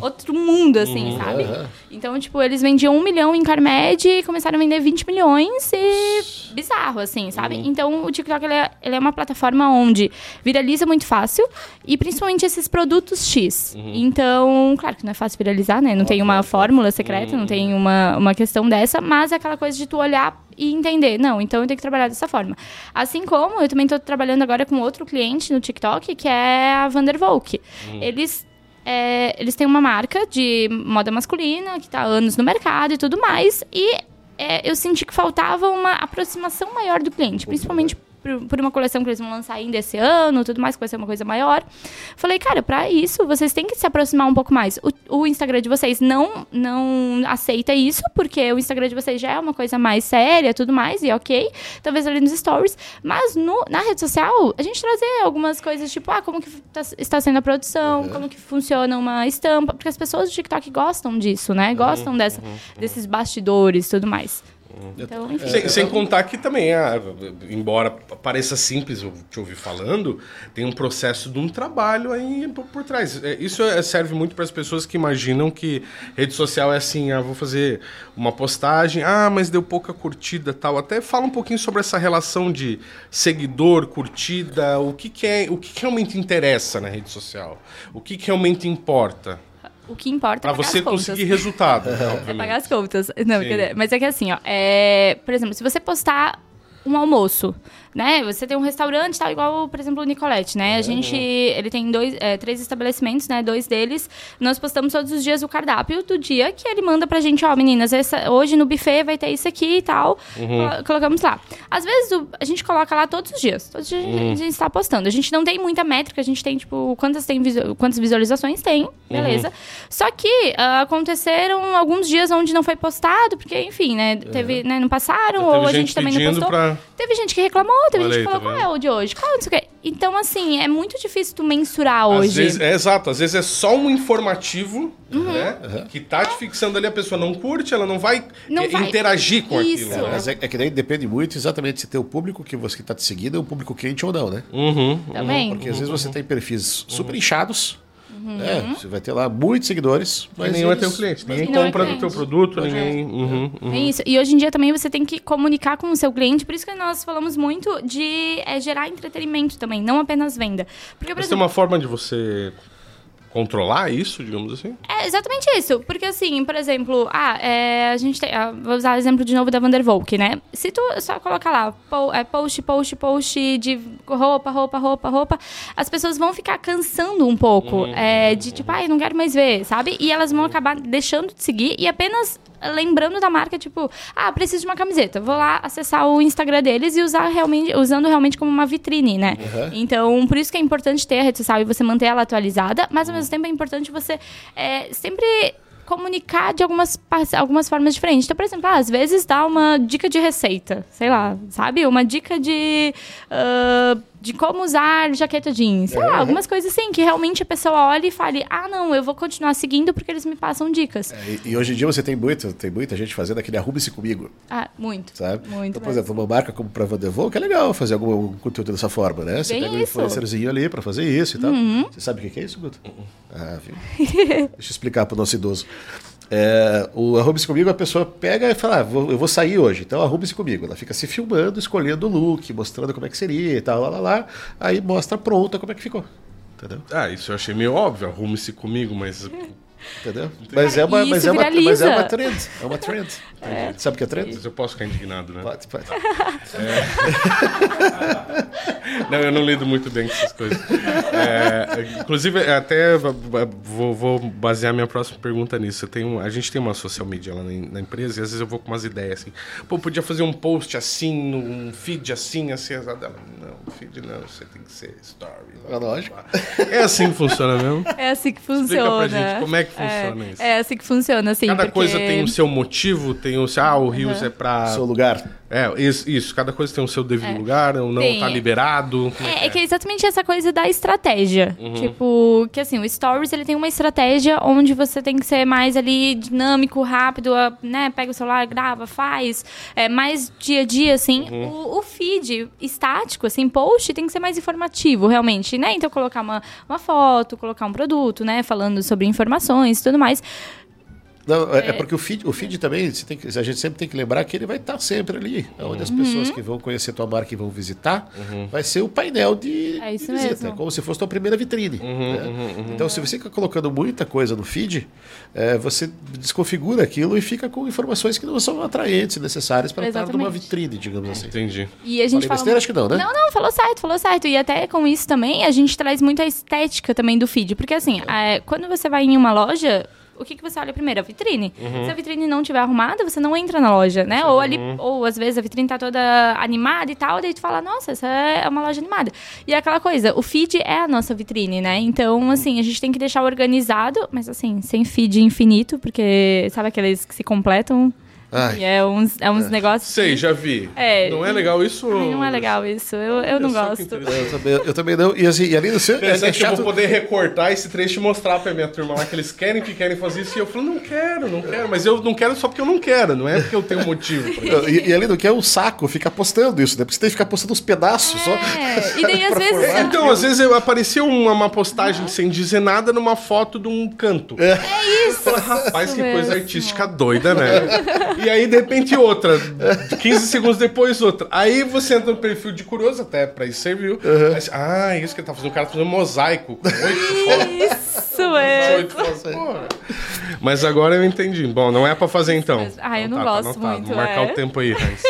outro mundo, assim, sabe? Aham. Então, tipo, eles vendiam um milhão em Carmed e começaram a vender 20 milhões e bizarro, assim, sabe? Então, o TikTok, ele é, ele é uma plataforma onde viraliza muito fácil e principalmente esses produtos X. Então, claro que não é fácil viralizar, né? Não tem uma fórmula secreta, não tem uma, uma questão dessa, mas é aquela coisa de tu olhar e entender. Não, então eu tenho que trabalhar dessa forma. Assim como eu também tô trabalhando agora com outro cliente no TikTok, que é a Vandervolk. Eles é, eles têm uma marca de moda masculina que está há anos no mercado e tudo mais. E é, eu senti que faltava uma aproximação maior do cliente, principalmente por, por uma coleção que eles vão lançar ainda esse ano, tudo mais, que vai ser uma coisa maior. Falei, cara, para isso vocês têm que se aproximar um pouco mais. O, o Instagram de vocês não não aceita isso, porque o Instagram de vocês já é uma coisa mais séria, tudo mais, e ok. Talvez ali nos stories, mas no, na rede social, a gente trazer algumas coisas tipo, ah, como que tá- está sendo a produção, como que funciona uma estampa, porque as pessoas do TikTok gostam disso, né? Gostam dessa, desses bastidores, tudo mais. Então, enfim. Sem, sem contar que também, ah, embora pareça simples eu te ouvir falando, tem um processo de um trabalho aí por, por trás. É, Isso é- serve muito para as pessoas que imaginam que rede social é assim, ah, vou fazer uma postagem, ah, mas deu pouca curtida tal. Até fala um pouquinho sobre essa relação de seguidor, curtida, o que, que é, o que, que realmente interessa na rede social, o que, que realmente importa O que importa para é pagar você as contas. conseguir resultado, né, É pagar as contas. Não, Sim. mas é que assim, ó, é, por exemplo, se você postar um almoço, né? Você tem um restaurante, tal, igual, por exemplo, o Nicolette, né? A gente, ele tem dois, é, três estabelecimentos, né? Dois deles, nós postamos todos os dias o cardápio do dia que ele manda pra gente, ó, meninas, essa- hoje no buffet vai ter isso aqui e tal. Colo- Colocamos lá. Às vezes o- a gente coloca lá todos os dias. Todos os dias a gente- a gente está postando. A gente não tem muita métrica, a gente tem, tipo, quantas, tem visu- quantas visualizações tem, beleza. Só que ah, aconteceram alguns dias onde não foi postado, porque, enfim, né? Teve, né não passaram, ou a gente também não postou. pra- Teve gente que reclamou, teve Olha gente aí, que tá falou qual é o de hoje, qual sei o. Então, assim, é muito difícil tu mensurar hoje. Às vezes, é exato, às vezes é só um informativo, Uhum. né? Que tá te fixando ali, a pessoa não curte, ela não vai, Não eh, vai. interagir com Isso. aquilo. né? Mas é, é que daí depende muito exatamente se teu público que você está te seguindo é um público quente ou não, né? Uhum. Também. Porque às vezes você tem perfis super inchados, É, você vai ter lá muitos seguidores, mas nenhum é eles- teu cliente. Ninguém não é compra do teu produto, ninguém. Uhum, uhum. É isso. E hoje em dia também você tem que comunicar com o seu cliente, por isso que nós falamos muito de é, gerar entretenimento também, não apenas venda. Porque, por Mas tem exemplo, uma forma de você controlar isso, digamos assim? É exatamente isso. Porque, assim, por exemplo, ah, é, a gente tem. ah, vou usar o exemplo de novo da Vandervolk, né? Se tu só colocar lá po- é, post, post, post de roupa, roupa, roupa, roupa, as pessoas vão ficar cansando um pouco. é, de tipo, ai, não quero mais ver, sabe? E elas vão acabar deixando de seguir e apenas lembrando da marca, tipo, ah, preciso de uma camiseta. Vou lá acessar o Instagram deles e usar realmente, usando realmente como uma vitrine, né? Então, por isso que é importante ter a rede social e você manter ela atualizada, mas ao mesmo tempo é importante você é, sempre comunicar de algumas, algumas formas diferentes. Então, por exemplo, ah, às vezes dá uma dica de receita, sei lá, sabe? Uma dica de, ah, de como usar jaqueta jeans, sei lá, algumas coisas assim, que realmente a pessoa olha e fale, ah, não, eu vou continuar seguindo porque eles me passam dicas. E, e hoje em dia você tem muito, tem muita gente fazendo aquele arrume-se comigo, Ah, muito. sabe? Muito então, por mesmo. exemplo, uma marca como pra Vandervolt, que é legal fazer algum, algum conteúdo dessa forma, né? Você Bem pega um isso. Uhum. influencerzinho ali pra fazer isso e tal. Você sabe o que é isso, Guto? Ah, viu? Deixa eu explicar pro nosso idoso. É, o arrume-se comigo, a pessoa pega e fala, ah, vou- eu vou sair hoje, então arrume-se comigo. Ela fica se filmando, escolhendo o look, mostrando como é que seria e tal, lá, lá, lá. Aí mostra pronta como é que ficou. Entendeu? Ah, isso eu achei meio óbvio, arrume-se comigo, mas. Entendeu? Mas é uma, mas é uma, mas é uma trend. É uma trend. Sabe o que é trend? Mas eu posso ficar indignado, né? Pode, pode. Não, eu não lido muito bem com essas coisas. É, inclusive, até vou, vou basear minha próxima pergunta nisso. Eu tenho, a gente tem uma social media lá na, na empresa e às vezes eu vou com umas ideias assim. Pô, podia fazer um post assim, um feed assim, assim, assim. Dela, Não, feed não, você tem que ser story. blá, É lógico. É assim que funciona mesmo? É assim que Explica funciona. pra gente como é que funciona é, isso. É assim que funciona, assim. Cada porque... coisa tem o seu motivo, tem o seu. Ah, o Rios é pra. Seu lugar. É, isso, isso, cada coisa tem o seu devido lugar, ou não Tem. tá liberado. Como É, é que é exatamente essa coisa da estratégia. Tipo, que assim, o Stories ele tem uma estratégia onde você tem que ser mais ali dinâmico, rápido, né? Pega o celular, grava, faz. É, mais dia a dia, assim. O, o feed estático, assim, post, tem que ser mais informativo, realmente, né? Então, colocar uma, uma foto, colocar um produto, né? Falando sobre informações e tudo mais. Não, é, é porque o feed, o feed também, você tem que- a gente sempre tem que lembrar que ele vai estar sempre ali. Onde as Uhum. pessoas que vão conhecer tua marca e vão visitar, vai ser o painel de, É isso de visita. mesmo. É como se fosse tua primeira vitrine. né? Então, se você fica colocando muita coisa no feed, é, você desconfigura aquilo e fica com informações que não são atraentes, necessárias para estar numa vitrine, digamos assim. Entendi. E a gente Falei fala besteira? Acho que não, né? Não, não, falou certo, falou certo. E até com isso também, a gente traz muita estética também do feed. Porque assim, é, quando você vai em uma loja, o que, que você olha primeiro? A vitrine. Uhum. Se a vitrine não estiver arrumada, você não entra na loja, né? Ou ali, ou às vezes a vitrine tá toda animada e tal, daí tu fala, nossa, essa é uma loja animada. E é aquela coisa, o feed é a nossa vitrine, né? Então, assim, a gente tem que deixar organizado, mas assim, sem feed infinito, porque sabe aqueles que se completam? Ai. E é uns, é uns negócios. Sei, já vi. É. Não é legal isso? Ai, não é legal isso. Eu, eu não só que gosto. Eu também, eu também não. E, assim, e além do seu. É, é que eu chato. vou poder recortar esse trecho e mostrar pra minha turma lá que eles querem que querem fazer isso. E eu falo, não quero, não quero. Mas eu não quero só porque eu não quero, não é porque eu tenho motivo. isso. E, e além do que é um saco ficar postando isso, né? Porque você tem que ficar postando os pedaços só. É, e daí às vezes. formar. Então, às vezes eu- apareceu uma, uma postagem sem dizer nada numa foto de um canto. É. isso. Fala, Rapaz, que coisa artística doida, né? E aí, de repente, outra. 15 segundos depois, outra. Aí você entra no perfil de curioso, até pra isso serviu. Você, ah, isso que ele tá fazendo. O cara tá fazendo um mosaico com oito fotos. Isso é. Oito. Mas agora eu entendi. Bom, não é pra fazer então. Ah, eu Então não tá, tá gosto anotado. muito, Vou marcar é. o tempo aí, Raiz.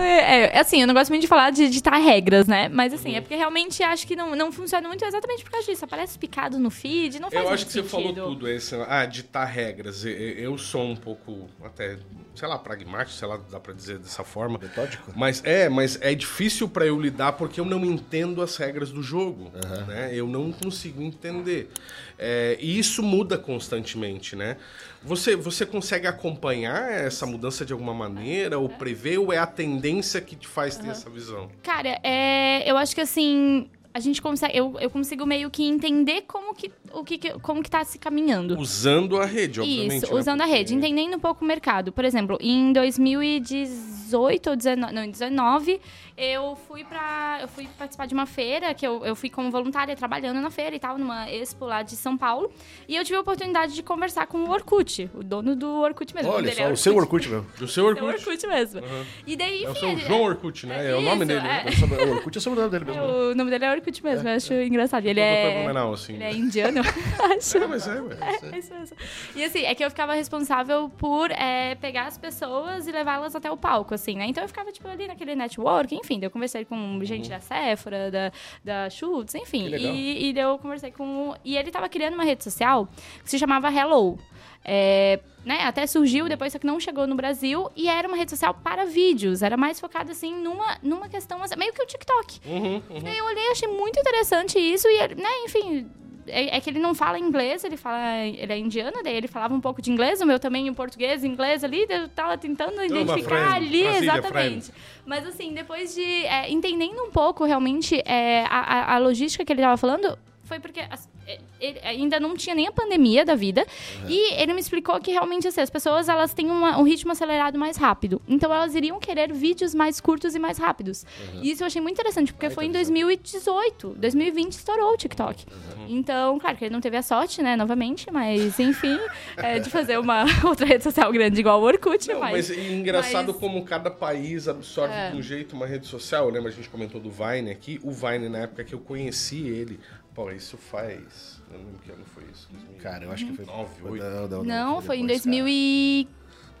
É, é, assim, eu não gosto muito de falar de ditar regras, né? Mas assim, é porque realmente acho que não, não funciona muito exatamente por causa disso. Aparece picado no feed, não faz Eu acho que você sentido. falou tudo. Esse, ah, ditar regras. Eu, eu sou um pouco, até, sei lá, pragmático, sei lá, dá pra dizer dessa forma. Metódico? Mas é, mas é difícil pra eu lidar porque eu não entendo as regras do jogo. Né? Eu não consigo entender. É, e isso muda constantemente, né? Você, você consegue acompanhar essa mudança de alguma maneira, ou prever, ou é a tendência que te faz ter essa visão? Cara, é, eu acho que assim. A gente consegue. Eu, eu consigo meio que entender como que, o que, que- como que tá se caminhando. Usando a rede, obviamente. Isso, né? usando a rede, entendendo um pouco o mercado. Por exemplo, em 2018, 2018 ou 19, não, em 19, eu fui pra. Eu fui participar de uma feira, que eu, eu fui como voluntária trabalhando na feira e tal, numa expo lá de São Paulo. E eu tive a oportunidade de conversar com o Orkut, o dono do Orkut mesmo. Olha dele só, é o seu Orkut mesmo. Do seu Seu Orkut. Orkut mesmo. E daí, É o enfim, seu ele- João Orkut, né? É, o nome Isso, dele, né? é. O O Orkut é o sobrenome dele mesmo. O nome dele é Orkut mesmo, eu acho engraçado. Ele é. Assim. Ele é indiano, acho. É, mas é, ué. É isso mesmo. E assim, é que eu ficava responsável por é, pegar as pessoas e levá-las até o palco, assim, né? Então eu ficava, tipo, ali naquele network, enfim, eu conversei com gente da Sephora, da, da Schultz, enfim. E, e eu conversei com. E ele tava criando uma rede social que se chamava Hello. É, né, até surgiu depois, só que não chegou no Brasil. E era uma rede social para vídeos. Era mais focada, assim, numa, numa questão... assim, meio que o TikTok. Uhum, E daí eu olhei, achei muito interessante isso. E, né, enfim... É, é que ele não fala inglês, ele fala. Ele é indiano, daí ele falava um pouco de inglês, o meu também em português, inglês ali, eu tava tentando identificar friend, ali, Brasília, exatamente. Mas assim, depois de é, entendendo um pouco realmente é, a, a- a logística que ele tava falando, foi porque as- é, ele ainda não tinha nem a pandemia da vida. E ele me explicou que realmente assim, as pessoas elas têm uma- um ritmo acelerado mais rápido. Então elas iriam querer vídeos mais curtos e mais rápidos. E isso eu achei muito interessante, porque foi em 2018. 2020 estourou o TikTok. Então, claro que ele não teve a sorte, né, novamente, mas enfim, é, de fazer uma outra rede social grande igual o Orkut. Não, mas mas, é engraçado mas- como cada país absorve É. de um jeito uma rede social. Eu lembro, a gente comentou do Vine aqui. O Vine, na época que eu conheci ele, pô, isso faz. Eu não lembro que ano foi isso. 2000. Cara, eu acho que foi. Nove, oito. Não, não, Não, foi em depois,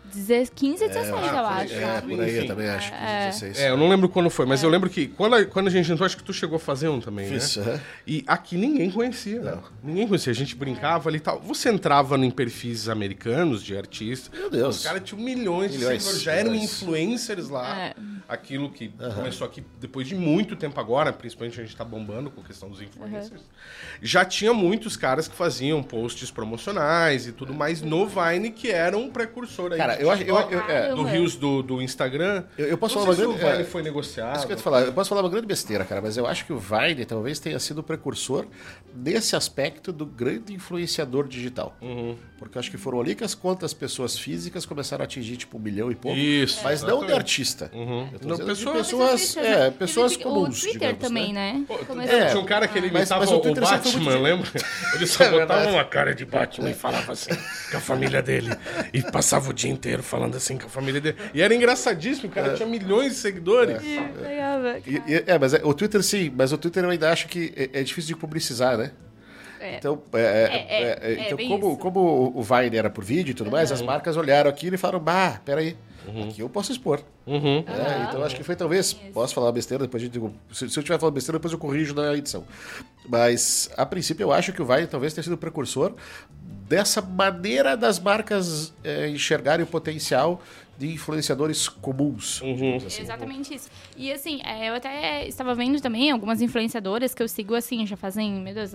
cara. 2015, 16, É, eu ah, acho. foi- É, por aí Enfim. eu também acho que É. 16. É, eu não lembro quando foi, mas eu lembro que quando a, quando a gente entrou, acho que tu chegou a fazer um também, Fiz, né? aham. E aqui ninguém conhecia. Não. Ninguém conhecia. A gente brincava ali e tal. Você entrava em perfis americanos de artistas. Meu Deus. Os caras tinham milhões, Milhões, de seguidores. Já eram milhões. influencers lá. É. Aquilo que começou aqui depois de muito tempo agora, principalmente a gente tá bombando com a questão dos influencers. Já tinha muitos caras que faziam posts promocionais e tudo mais no Vine, que era um precursor aí. Cara, do eu acho- eu- eu- é. do Rios do, do Instagram. Eu- eu posso não falar uma se grande- o Vine é. foi negociado. Isso que eu te falar, eu posso falar uma grande besteira, cara, mas eu acho que o Vine talvez tenha sido o precursor desse aspecto do grande influenciador digital. Uhum. Porque eu acho que foram ali que as contas pessoas físicas começaram a atingir tipo um milhão e pouco. Isso, Mas não de artista. Uhum. Não, pessoas- Teve é, Twitter, pessoas né? comuns, O Twitter digamos, também, né? né? É, Tinha um cara que ele Mas- imitava mas o o, foi Batman, lembra? Ele só É botava uma cara de Batman e falava assim com a família dele. E passava o dia inteiro falando assim com a família dele. E era engraçadíssimo, o cara tinha milhões de seguidores. E- e- é, mas é, o Twitter sim, mas o Twitter eu ainda acho que é, é difícil de publicizar, né? É. Então, é, é, É, é, é, é, é então como, isso. como o Vine era por vídeo e tudo mais, as marcas olharam aquilo e falaram, bah, peraí, aqui eu posso expor. Uhum. É, então acho que foi talvez, posso falar besteira, depois a gente, se, se eu tiver falando besteira, depois eu corrijo na edição. Mas, a princípio, eu acho que o Vine talvez tenha sido o precursor dessa maneira das marcas é, enxergarem o potencial de influenciadores comuns. digamos assim. Exatamente isso. E assim, é, eu até estava vendo também algumas influenciadoras que eu sigo assim, já fazem, meu Deus,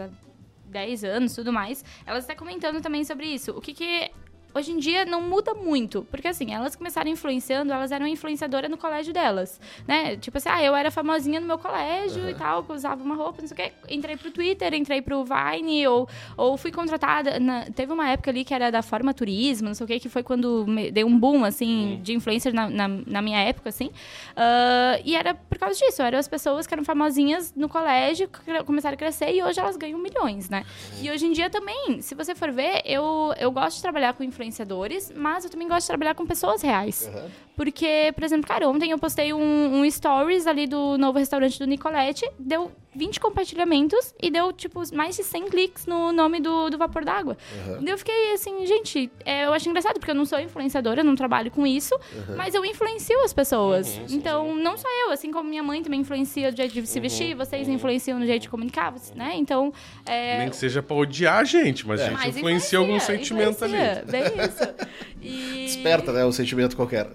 10 anos tudo mais. Elas estão comentando também sobre isso. O que que. Hoje em dia não muda muito, porque assim, elas começaram influenciando, elas eram influenciadora no colégio delas, né? Tipo assim, ah, eu era famosinha no meu colégio e tal, usava uma roupa, não sei o quê. Entrei pro Twitter, entrei pro Vine, ou, ou fui contratada. na- teve uma época ali que era da Forma Turismo, não sei o quê, que foi quando deu um boom, assim, de influencer na, na, na minha época, assim. Ah, e era por causa disso, eram as pessoas que eram famosinhas no colégio, começaram a crescer e hoje elas ganham milhões, né? E hoje em dia também, se você for ver, eu, eu gosto de trabalhar com influenciadores, mas eu também gosto de trabalhar com pessoas reais. Porque, por exemplo, cara, ontem eu postei um, um stories ali do novo restaurante do Nicolette, deu 20 compartilhamentos e deu, tipo, mais de 100 cliques no nome do, do vapor d'água. E eu fiquei assim, gente, é, eu acho engraçado, porque eu não sou influenciadora, eu não trabalho com isso, mas eu influencio as pessoas. então, não só eu, assim como minha mãe também influencia o jeito de se vestir, vocês influenciam no jeito de comunicar, né? Então, é, Nem que seja pra odiar a gente, mas a gente mas influencia algum sentimento ali. influencia, Bem isso. E... Desperta, né? Um sentimento qualquer.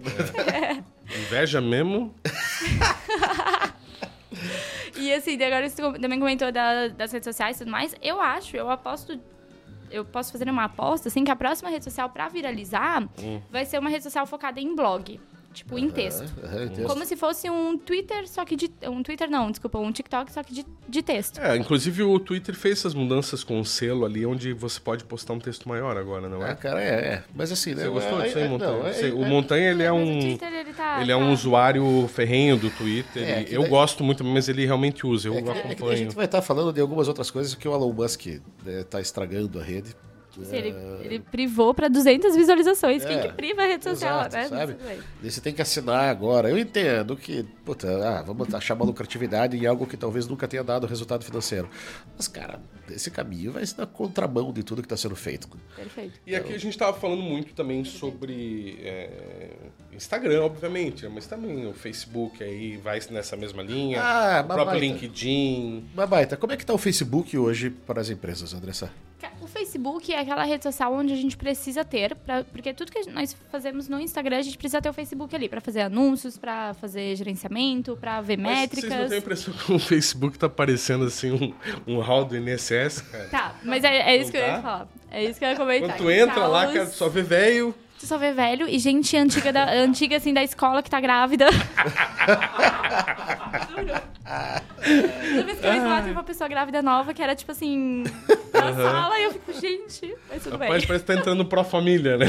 Inveja mesmo. E assim, agora você também comentou da- das redes sociais e tudo mais. Eu acho, eu aposto. Eu posso fazer uma aposta, assim, que a próxima rede social pra viralizar Hum. vai ser uma rede social focada em blog. Tipo, em texto. Aham, em texto. Como se fosse um Twitter, só que de. Um Twitter não, desculpa, um TikTok, só que de, de texto. É, inclusive o Twitter fez essas mudanças com o selo ali, onde você pode postar um texto maior agora, não Ah, é? cara, é, é. Mas assim, né? Você gostou é, disso aí, é, Montanha? não, é- Você- o é- Montanha, ele é um... Twitter, ele tá. Ele é um tá- usuário ferrenho do Twitter. É, e eu daí- gosto muito, mas ele realmente usa. Eu É que, é que a acompanho. gente vai estar falando de algumas outras coisas que o Elon Musk está estragando a rede. Assim, ele, ele privou pra 200 visualizações. Quem É, que priva a rede social, Exato, né? sabe? Você tem que assinar agora. Eu entendo que, puta, ah, vamos achar uma lucratividade em algo que talvez nunca tenha dado resultado financeiro. Mas, cara, esse caminho vai ser na contramão de tudo que está sendo feito. Perfeito. E aqui a gente tava falando muito também sobre é, Instagram, obviamente, né? mas também o Facebook aí vai nessa mesma linha. Ah, o próprio babaita. LinkedIn. Mas, Baita, como é que tá o Facebook hoje para as empresas, Andressa? O Facebook é aquela rede social onde a gente precisa ter, pra, porque tudo que nós fazemos no Instagram, a gente precisa ter o Facebook ali pra fazer anúncios, pra fazer gerenciamento, pra ver Mas métricas. Vocês não têm a impressão que o Facebook tá parecendo assim um, um hall do INSS, cara? Tá, mas é, é isso que eu ia falar. É isso que eu ia comentar. Quando tu entra lá, cara, tu só vê velho. Tu só vê velho e gente antiga, da, antiga assim, da escola que tá grávida. Juro. Toda vez que eu entro lá, tem uma pessoa grávida nova que era tipo assim, na sala, e eu fico, gente, mas tudo bem. Rapaz, parece que tá entrando pro família, né?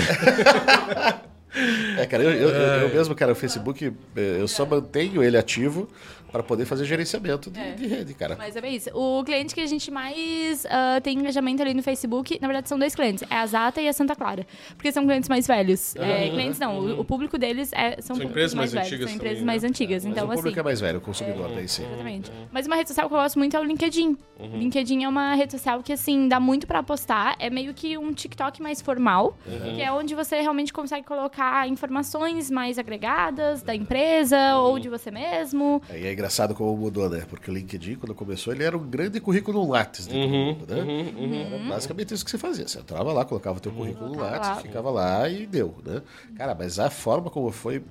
É, cara, eu, eu, eu- eu mesmo, cara, o Facebook, eh, eu só mantenho ele ativo para poder fazer gerenciamento de, É. de rede, cara. Mas é bem isso. O cliente que a gente mais ah, tem engajamento ali no Facebook, na verdade, são dois clientes. É a Zata e a Santa Clara. Porque são clientes mais velhos. É, clientes não, o, o público deles é, são, São empresas mais velhos. antigas São empresas também, mais né? antigas. Mas então, o público assim... é mais velho, o consumidor, daí sim. Exatamente. Mas uma rede social que eu gosto muito é o LinkedIn. LinkedIn é uma rede social que, assim, dá muito pra postar. É meio que um TikTok mais formal, que é onde você realmente consegue colocar informações mais agregadas da empresa ou de você mesmo. É, E é engraçado como mudou, né? Porque o LinkedIn, quando começou, ele era um grande currículo Lattes todo mundo, né? Era basicamente isso que você fazia. Você entrava lá, colocava o teu currículo Colocava Lattes, lá. ficava lá e deu, né? Cara, mas a forma como foi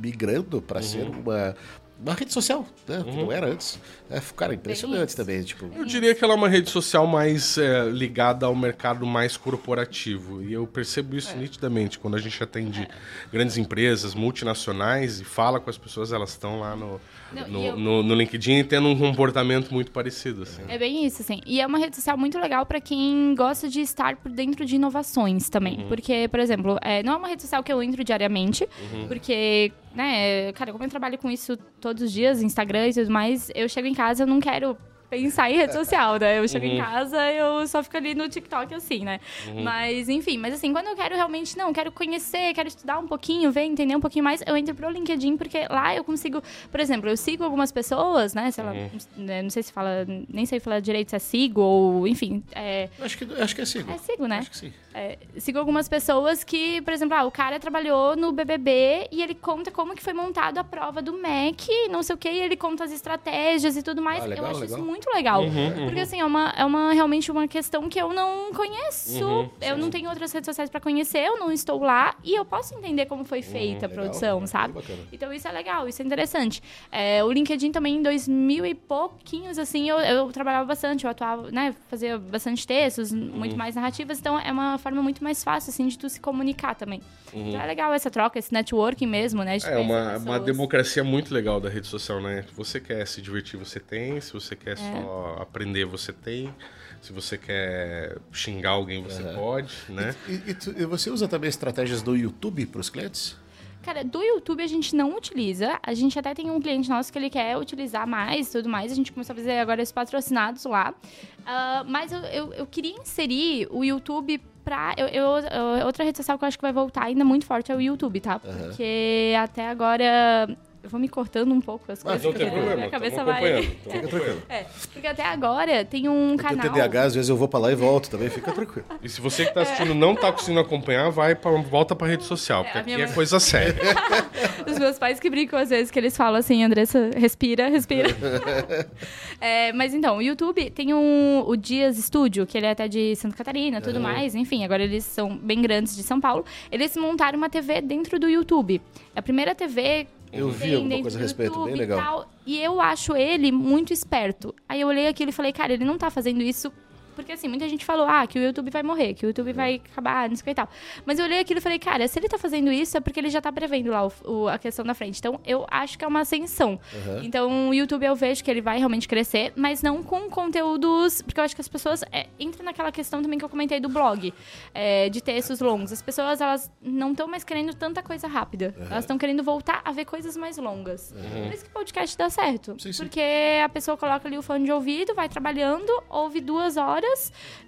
migrando para ser uma, uma rede social, né? Que não era antes. É, cara, impressionante também, tipo... Eu diria que ela é uma rede social mais é, ligada ao mercado mais corporativo. E eu percebo isso nitidamente. Quando a gente atende grandes empresas, multinacionais, e fala com as pessoas, elas estão lá no, Não, no, eu- no- no LinkedIn tendo um comportamento muito parecido. Assim. É bem isso, assim. E é uma rede social muito legal pra quem gosta de estar por dentro de inovações também. Porque, por exemplo, é, não é uma rede social que eu entro diariamente, porque, né, cara, como eu trabalho com isso todos os dias, Instagram e tudo mais, eu chego em casa, eu não quero pensar em rede social, né? Eu chego em casa, eu só fico ali no TikTok assim, né? Mas, enfim, mas assim, quando eu quero realmente, não, quero conhecer, quero estudar um pouquinho, ver, entender um pouquinho mais, eu entro pro LinkedIn, porque lá eu consigo, por exemplo, eu sigo algumas pessoas, né? Sei lá, né, não sei se fala, nem sei falar direito se é sigo ou, enfim, é, Acho que, acho que é sigo. é sigo, né? Acho que sim. É, sigo algumas pessoas que, por exemplo, ah, o cara trabalhou no BBB e ele conta como que foi montado a prova do MEC, não sei o que, e ele conta as estratégias e tudo mais. Ah, legal, eu acho legal. isso muito legal. Porque, assim, é, uma, é uma, realmente uma questão que eu não conheço. eu não tenho outras redes sociais pra conhecer, eu não estou lá e eu posso entender como foi feita a legal, produção, que sabe? Então isso é legal, isso é interessante. É, o LinkedIn também, em 2000 e pouquinhos, assim, eu, eu trabalhava bastante, eu atuava, né, fazia bastante textos, muito mais narrativas, então é uma forma muito mais fácil, assim, de tu se comunicar também. Então é legal essa troca, esse networking mesmo, né? É uma, uma democracia muito legal da rede social, né? Você quer se divertir, você tem. Se você quer só aprender, você tem. Se você quer xingar alguém, você pode, né? E, e tu- e você usa também estratégias do YouTube para os clientes? Cara, do YouTube a gente não utiliza. A gente até tem um cliente nosso que ele quer utilizar mais e tudo mais. A gente começou a fazer agora esses patrocinados lá. Ah, mas eu, eu, eu queria inserir o YouTube pra. Eu, eu- outra rede social que eu acho que vai voltar ainda muito forte é o YouTube, tá? Porque até agora. Eu vou me cortando um pouco as coisas. Não tem porque problema, minha cabeça tamo vai. acompanhando. tamo acompanhando. É, porque até agora tem um o canal. TDAH, às vezes eu vou para lá e volto também, fica tranquilo. E se você que tá assistindo não tá conseguindo acompanhar, vai pra, volta pra rede social, porque a aqui minha é mãe- coisa séria. Os meus pais que brincam às vezes, que eles falam assim, Andressa, respira, respira. É, mas então, o YouTube tem um, o Dias Studio, que ele é até de Santa Catarina tudo mais. Enfim, agora eles são bem grandes de São Paulo. Eles montaram uma TV dentro do YouTube. É a primeira TV. Eu que vi alguma coisa a respeito, bem e legal. tal. E eu acho ele muito esperto. Aí eu olhei aquilo e falei, cara, ele não tá fazendo isso Porque assim, muita gente falou, ah, que o YouTube vai morrer, que o YouTube vai acabar, não sei o que e tal. Mas eu olhei aquilo e falei, cara, se ele tá fazendo isso é porque ele já tá prevendo lá o, o, a questão da frente. Então, eu acho que é uma ascensão. Uhum. Então, o YouTube eu vejo que ele vai realmente crescer, mas não com conteúdos. Porque eu acho que as pessoas. É, entra naquela questão também que eu comentei do blog, é, de textos longos. As pessoas, elas não estão mais querendo tanta coisa rápida. Uhum. Elas estão querendo voltar a ver coisas mais longas. Por isso que o podcast dá certo. Sim, sim. Porque a pessoa coloca ali o fone de ouvido, vai trabalhando, ouve duas horas,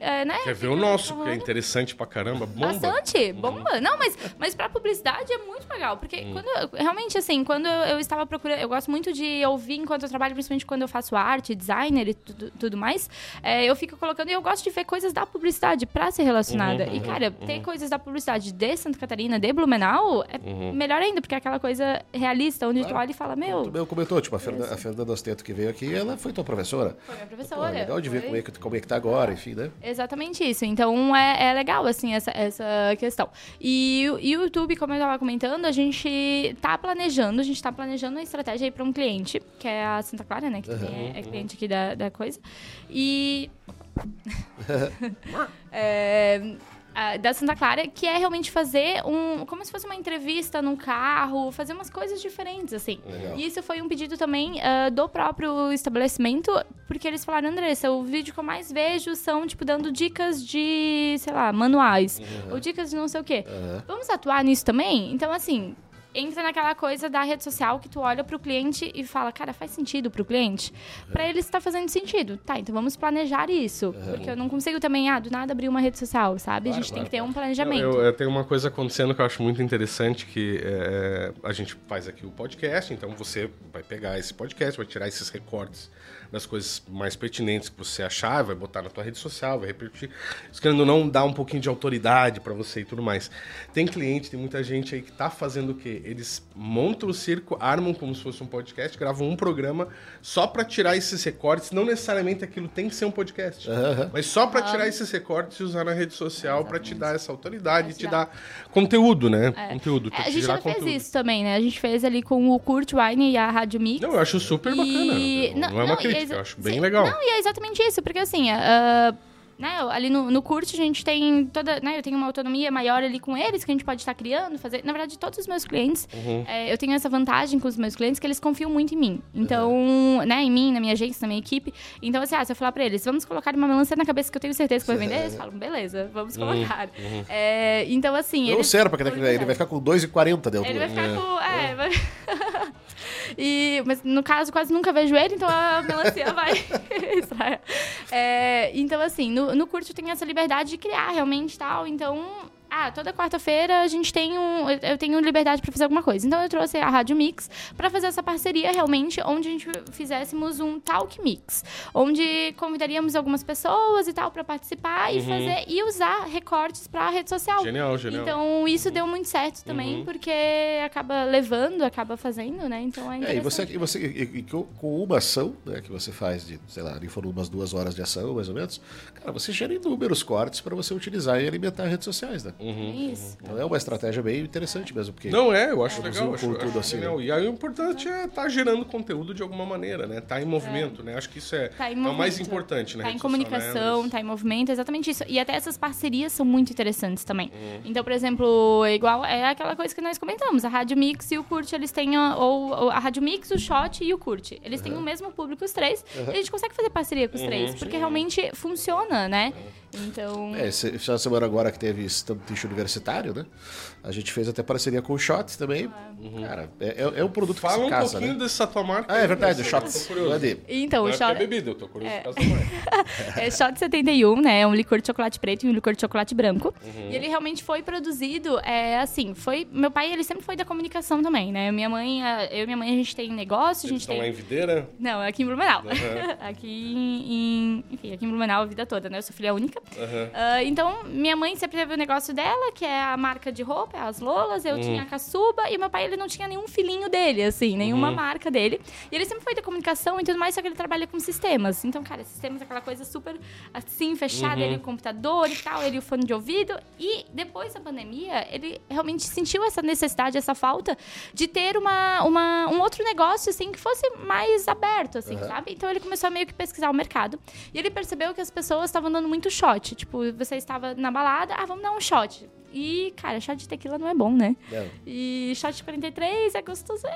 é, né? Quer ver o nosso, que é interessante pra caramba. Bomba. Bastante, bomba. Não, mas, mas pra publicidade é muito legal. Porque quando eu- realmente, assim, quando eu, eu estava procurando. Eu gosto muito de ouvir enquanto eu trabalho, principalmente quando eu faço arte, designer e tudo, tudo mais. é, eu fico colocando. E eu gosto de ver coisas da publicidade pra ser relacionada. e, cara, ter coisas da publicidade de Santa Catarina, de Blumenau, é melhor ainda, porque é aquela coisa realista, onde tu olha e fala, meu. Tu mesmo comentou, tipo, a Fernanda, a Fernanda Osteto que veio aqui, ela foi tua professora. Foi minha Pô, professora. é legal de ver foi. como é, que, como é que tá agora, enfim, né? Exatamente isso. Então é, é legal, assim, essa, essa questão. E o e o YouTube, como eu estava comentando, a gente tá planejando, a gente tá planejando uma estratégia aí para um cliente, que é a Santa Clara, né? Que também é, é cliente aqui da, da coisa. E. É, da Santa Clara, que é realmente fazer um. como se fosse uma entrevista num carro, fazer umas coisas diferentes, assim. Legal. E isso foi um pedido também ah, do próprio estabelecimento, porque eles falaram, Andressa, o vídeo que eu mais vejo são, tipo, dando dicas de, sei lá, manuais. Ou dicas de não sei o quê. Aham. Vamos atuar nisso também? Então, assim. Entra naquela coisa da rede social que tu olha pro cliente e fala, cara, faz sentido pro cliente? Pra ele está fazendo sentido. Tá, então vamos planejar isso. Porque eu não consigo também, ah, do nada abrir uma rede social, sabe? a gente tem que ter um planejamento. Eu, eu tenho uma coisa acontecendo que eu acho muito interessante, que é, a gente faz aqui o podcast, então você vai pegar esse podcast, vai tirar esses recortes das coisas mais pertinentes que você achar, vai botar na tua rede social, vai repetir. Isso querendo não dar um pouquinho de autoridade pra você e tudo mais. Tem cliente, tem muita gente aí que tá fazendo o quê? Eles montam o circo, armam como se fosse um podcast, gravam um programa só pra tirar esses recortes, não necessariamente aquilo tem que ser um podcast, Aham. mas só pra tirar esses recortes e usar na rede social pra te dar essa autoridade, te dar. conteúdo, né? Conteúdo, É, a te gente já fez conteúdo. isso também, né? A gente fez ali com o Kurt Wine e a Rádio Mix. Não, eu acho super bacana. E- Não, é uma e é crítica, exa- eu acho bem sim, legal. Não, e é exatamente isso, porque assim, ah, né, ali no, no curso a gente tem toda, né, eu tenho uma autonomia maior ali com eles, que a gente pode estar criando, fazer. Na verdade, todos os meus clientes, Uhum. eh, eu tenho essa vantagem com os meus clientes que eles confiam muito em mim. Então, né, em mim, na minha agência, na minha equipe. Então, assim, ah, se eu falar pra eles, vamos colocar uma melancia na cabeça que eu tenho certeza que vai vender, eles falam, beleza, vamos Uhum. colocar. Eh, então, assim. Não será, porque por ele vai ficar com 2,40 de altura. ele vai ficar com. É, vai... e, mas no caso, quase nunca vejo ele, então a melancia vai. É, então, assim, no, no curso tem essa liberdade de criar realmente tal. Então. Ah, toda quarta-feira a gente tem um. eu- tenho liberdade pra fazer alguma coisa. Então eu trouxe a Rádio Mix pra fazer essa parceria realmente, onde a gente fizéssemos um Talk Mix. Onde convidaríamos algumas pessoas e tal pra participar e fazer e usar recortes pra rede social. Genial, genial. Então, isso deu muito certo também, porque acaba levando, acaba fazendo, né? Então é É, e você, e você e, e com com uma ação né, que você faz de, sei lá, ali foram umas duas horas de ação, mais ou menos, cara, você gera inúmeros cortes para você utilizar e alimentar redes sociais, né? Isso. Então é uma estratégia bem interessante mesmo, porque Não é, eu acho legal. um Acho, conteúdo acho assim, genial. E aí o importante é estar gerando conteúdo de alguma maneira, né? Tá em movimento, né? Acho que isso é, Tá é o mais importante, né? Tá em comunicação, tá em movimento, exatamente isso. E até essas parcerias são muito interessantes também. Então, por exemplo, é igual é aquela coisa que nós comentamos, a Rádio Mix e o Curte, eles têm a, ou, ou a Rádio Mix, o Shot e o Curte. Eles têm o mesmo público os três, e a gente consegue fazer parceria com os três, porque realmente funciona, né? Então, É, essa semana agora que teve Stamptish Universitário, né? A gente fez até parceria com o Shot também. Cara, é, é- é um produto Fala que um se casa, pouquinho né? dessa tua marca. Ah, é verdade, o né? Shots. Mande. então Não o é porque é Shot... bebida, eu tô curioso por causa da marca. É Shot 71, né? É um licor de chocolate preto e um licor de chocolate branco. Uhum. E ele realmente foi produzido, é, assim, foi... Meu pai, ele sempre foi da comunicação também, né? Minha mãe, a- eu e minha mãe, a gente tem negócio, a gente estão lá tem... em Videira. Não, é aqui em Blumenau. Uhum. aqui em, Enfim, aqui em Blumenau a vida toda, né? Eu sou filha única. Ah, então, minha mãe sempre teve o negócio dela que é a marca de roupa, é as Lolas, eu tinha a Caçuba, e meu pai, ele não tinha nenhum filhinho dele, assim, nenhuma marca dele. E ele sempre foi da comunicação e tudo mais, só que ele trabalha com sistemas. Então, cara, sistemas é aquela coisa super, assim, fechada, ele o computador e tal, ele o fone de ouvido. E depois da pandemia, ele realmente sentiu essa necessidade, essa falta de ter uma, uma, um outro negócio, assim, que fosse mais aberto, assim, sabe? Então, ele começou a meio que pesquisar o mercado. E ele percebeu que as pessoas estavam dando muito shot. Tipo, você estava na balada, ah, vamos dar um shot. E, cara, shot de tequila não é bom, né? Não. E shot de 43 é gostosinho.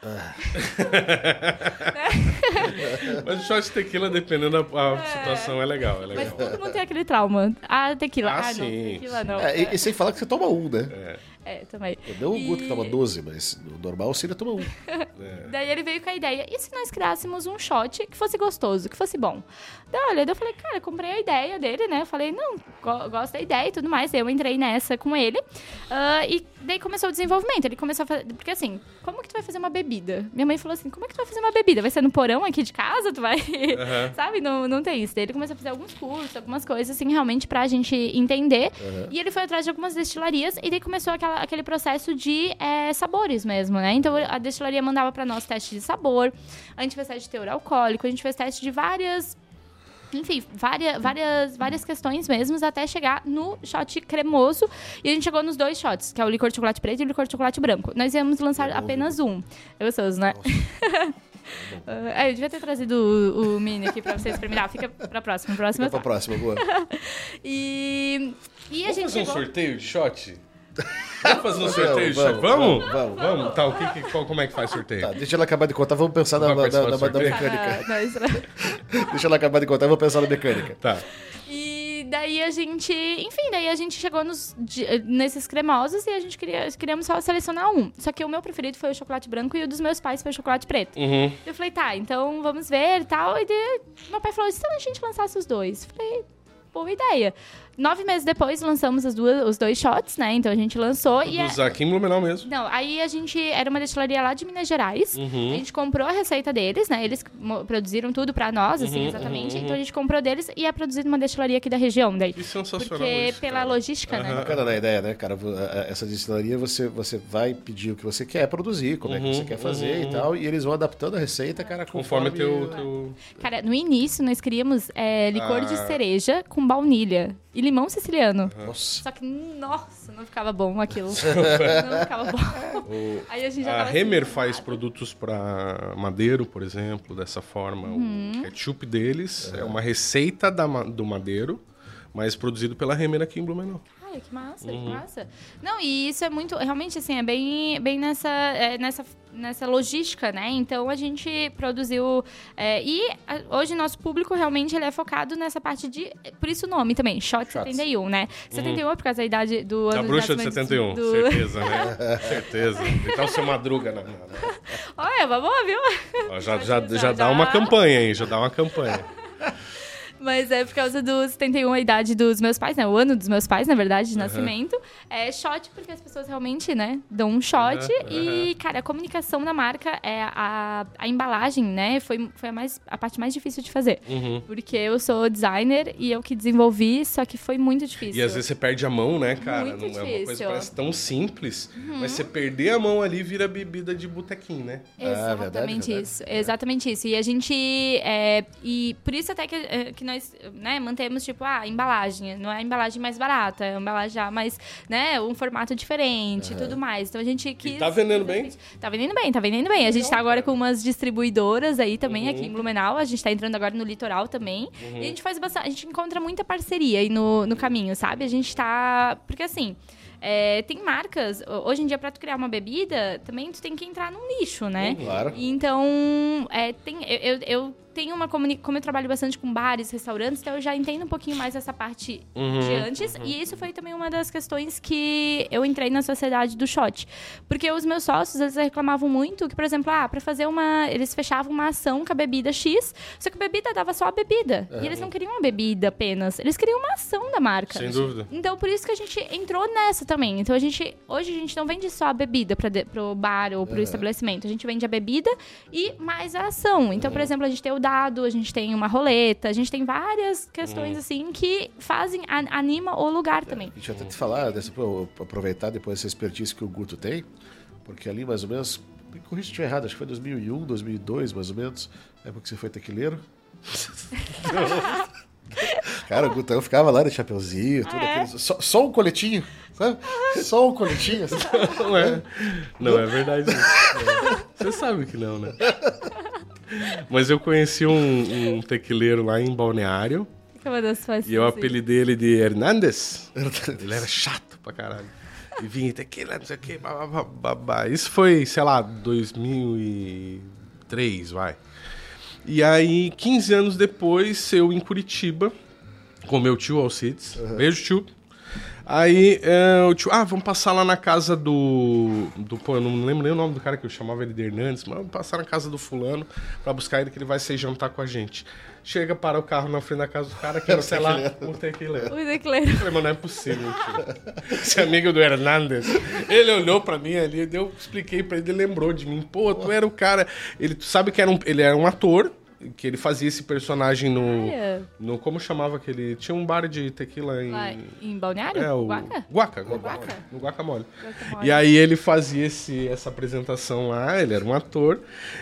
Mas o shot de tequila, dependendo da a situação, é legal, é Mas legal. todo mundo tem aquele trauma. Ah, tequila. Ah, Ah, não, sim, tequila não. É, e, e sem falar que você toma um, né? É, também. Não o E- Guto que toma 12, mas o normal seria tomar um. Daí ele veio com a ideia, e se nós criássemos um shot que fosse gostoso, que fosse bom? Daí, olha, eu falei, cara, eu comprei a ideia dele, né? Eu falei, não, go- gosto da ideia e tudo mais. Daí eu entrei nessa com ele. ah, e daí começou o desenvolvimento. Ele começou a fazer. Porque assim, como que tu vai fazer uma bebida? Minha mãe falou assim: como é que tu vai fazer uma bebida? Vai ser no porão aqui de casa? Tu vai. Sabe? Não, não tem isso. Daí ele começou a fazer alguns cursos, algumas coisas, assim, realmente pra gente entender. E ele foi atrás de algumas destilarias e daí começou aquela- aquele processo de eh, sabores mesmo, né? Então a destilaria mandava pra nós teste de sabor, a gente fez teste de teor alcoólico, a gente fez teste de várias. Enfim, várias, várias, várias questões mesmo, até chegar no shot cremoso. E a gente chegou nos dois shots, que é o licor de chocolate preto e o licor de chocolate branco. Nós íamos lançar É apenas um. É gostoso, né? Ah, é, eu devia ter trazido o, o mini aqui pra vocês experimentar. Fica pra próxima. Próxima Fica pra próxima, boa. E, e a Vamos gente fazer um chegou... sorteio de shot? Vamos fazer um sorteio Vamos? Vamos? vamos, vamos. Vamos? Tá, o que, que- qual- como é que faz sorteio? Tá, deixa ela acabar de contar, vamos pensar na, Vai na, na, na- na mecânica. Ah, isso- Deixa ela acabar de contar, vamos pensar na mecânica. Tá. E daí a gente, enfim, daí a gente chegou nos, nesses cremosos e a gente queria, queríamos só selecionar um. Só que o meu preferido foi o chocolate branco e o dos meus pais foi o chocolate preto. Uhum. Eu falei, tá, então vamos ver e tal. E daí, meu pai falou, e se a gente lançasse os dois? Eu falei, boa ideia. Nove meses depois lançamos as duas, os dois shots, né? Então a gente lançou e... é- Usar aqui em Blumenau mesmo. Não, aí a gente era uma destilaria lá de Minas Gerais. Uhum. A gente comprou a receita deles, né? Eles produziram tudo pra nós, Uhum, assim, exatamente. Então a gente comprou deles e é produzido uma destilaria aqui da região daí. Que sensacional Porque isso, pela cara. logística, né? Bacana da ideia, né, cara? Essa destilaria, você, você vai pedir o que você quer produzir, como é que você quer fazer e tal, e eles vão adaptando a receita, cara, Conforme conforme... teu, teu... Cara, no início nós queríamos é, licor de Ah. cereja com baunilha e limão siciliano. Nossa. Só que, nossa, não ficava bom aquilo. não ficava bom. Aí a gente já A tava Hemer assim, faz produtos para madeiro, por exemplo, dessa forma. Uhum. O ketchup deles é uma receita da do madeiro, mas produzido pela Hemer aqui em Blumenau. Ai, que massa, Uhum. que massa. Não, e isso é muito, realmente, assim, é bem, bem nessa, é, nessa, nessa logística, né? Então, a gente produziu... é, e a- hoje, nosso público, realmente, ele é focado nessa parte de... Por isso o nome também, Shot Shots. 71, né? 71 é por causa da idade do ano Da bruxa de nascimento 71, do- certeza, né? certeza. E tá o seu Madruga na. na- Olha, vamos, viu? Ó, já, já, Já- já dá uma campanha aí, já dá uma campanha. Mas é por causa dos 71, a idade dos meus pais, né? O ano dos meus pais, na verdade, de nascimento. É shot, porque as pessoas realmente, né, dão um shot. Aham, E, cara, a comunicação da marca, é a, a embalagem, né, foi, foi a, mais, a parte mais difícil de fazer. Uhum. Porque eu sou designer e eu que desenvolvi, só que foi muito difícil. E às vezes você perde a mão, né, cara? Muito Não é uma coisa que difícil. Uhum. parece tão simples, mas você perder a mão ali vira bebida de botequim, né? Ah, Exatamente verdade, verdade. isso, exatamente isso. E a gente, é, e por isso até que, é, que nós, né, mantemos, tipo, a embalagem, não é a embalagem mais barata, é a embalagem já mais, né, um formato diferente e tudo mais. Então a gente quis... tá vendendo bem? Tá vendendo bem, tá vendendo bem. A gente tá agora com umas distribuidoras aí também, aqui Uhum. em Blumenau, a gente tá entrando agora no litoral também. E a gente faz bastante, a gente encontra muita parceria aí no, no caminho, sabe? A gente tá, porque assim... é, tem marcas, hoje em dia, pra tu criar uma bebida, também tu tem que entrar num nicho, né? Claro. Então, é, tem, eu, eu, eu tenho uma comuni como eu trabalho bastante com bares, restaurantes, então eu já entendo um pouquinho mais essa parte Uhum, de antes. E isso foi também uma das questões que eu entrei na sociedade do shot. Porque os meus sócios, eles reclamavam muito que, por exemplo, ah, pra fazer uma. Eles fechavam uma ação com a bebida X, só que a bebida dava só a bebida. E eles não queriam uma bebida apenas, eles queriam uma ação da marca. Sem dúvida. Então, por isso que a gente entrou nessa também. Então a gente. Hoje a gente não vende só a bebida para pro bar ou pro estabelecimento. A gente vende a bebida e mais a ação. Então, por exemplo, a gente tem o dado, a gente tem uma roleta, a gente tem várias questões assim que fazem, a- anima o lugar também. Deixa eu até te falar, dessa, aproveitar depois essa expertise que o Guto tem, porque ali mais ou menos, me corrija se estiver errado, acho que foi 2001, 2002 mais ou menos, época que você foi tequileiro. Cara, o Gutão ficava lá de chapeuzinho, tudo Ah, é? aquele- só, só um coletinho, sabe? Só um coletinho. assim. Não é, não é verdade. isso. Você sabe que não, né? Mas eu conheci um, um tequileiro lá em Balneário Que é uma das suas- e eu apelidei ele de Hernandes. Ele era chato pra caralho. E vinha tequila, não sei o que, babá, babá. Isso foi, sei lá, 2003, vai. E aí, 15 anos depois, eu em Curitiba, com meu tio Alcides. Beijo, tio. Aí, é, o tio, ah, vamos passar lá na casa do, do. Pô, eu não lembro nem o nome do cara que eu chamava ele de Hernandes, mas vamos passar na casa do fulano pra buscar ele que ele vai ser jantar com a gente. Chega, para o carro na frente da casa do cara, que sei lá, o tequileiro. O tequileiro. Eu falei, mano, não é possível, tio. Esse amigo do Hernandes. Ele olhou pra mim ali, eu expliquei pra ele, ele lembrou de mim. Pô, tu era o cara. Ele, tu sabe que era um, ele era um ator, que ele fazia esse personagem no. Olha. no como chamava aquele. Tinha um bar de tequila em. Lá em Balneário? É, o. Guaca? Guaca, Guaca? Guaca. No Guacamole. Guacamole. E aí ele fazia esse, essa apresentação lá, ele era um ator,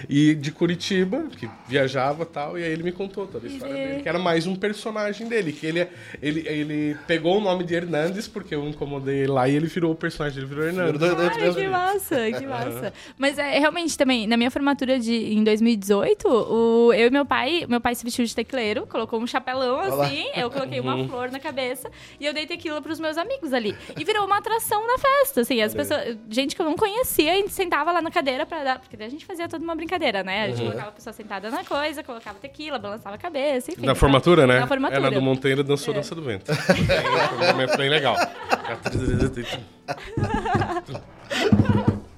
e de Curitiba, que viajava e tal, e aí ele me contou toda a história dele, que era mais um personagem dele, que ele, ele, ele pegou o nome de Hernandes, porque eu incomodei ele lá, e ele virou o personagem, ele virou Hernandes. Ai, que massa, que massa. Mas é, realmente também, na minha formatura de, em 2018, o, eu e meu pai, meu pai se vestiu de tecleiro, colocou um chapelão assim, eu coloquei Uhum. uma flor na cabeça e eu dei tequila pros meus amigos ali. E virou uma atração na festa, assim, as pessoas, gente que eu não conhecia, a gente sentava lá na cadeira pra dar, porque daí a gente fazia toda uma brincadeira, né? A Uhum. gente colocava a pessoa sentada na coisa, colocava tequila, balançava a cabeça, enfim. Na formatura, né? Na formatura. É. É, na do Monteiro dançou Dança do Vento. Foi um momento bem legal.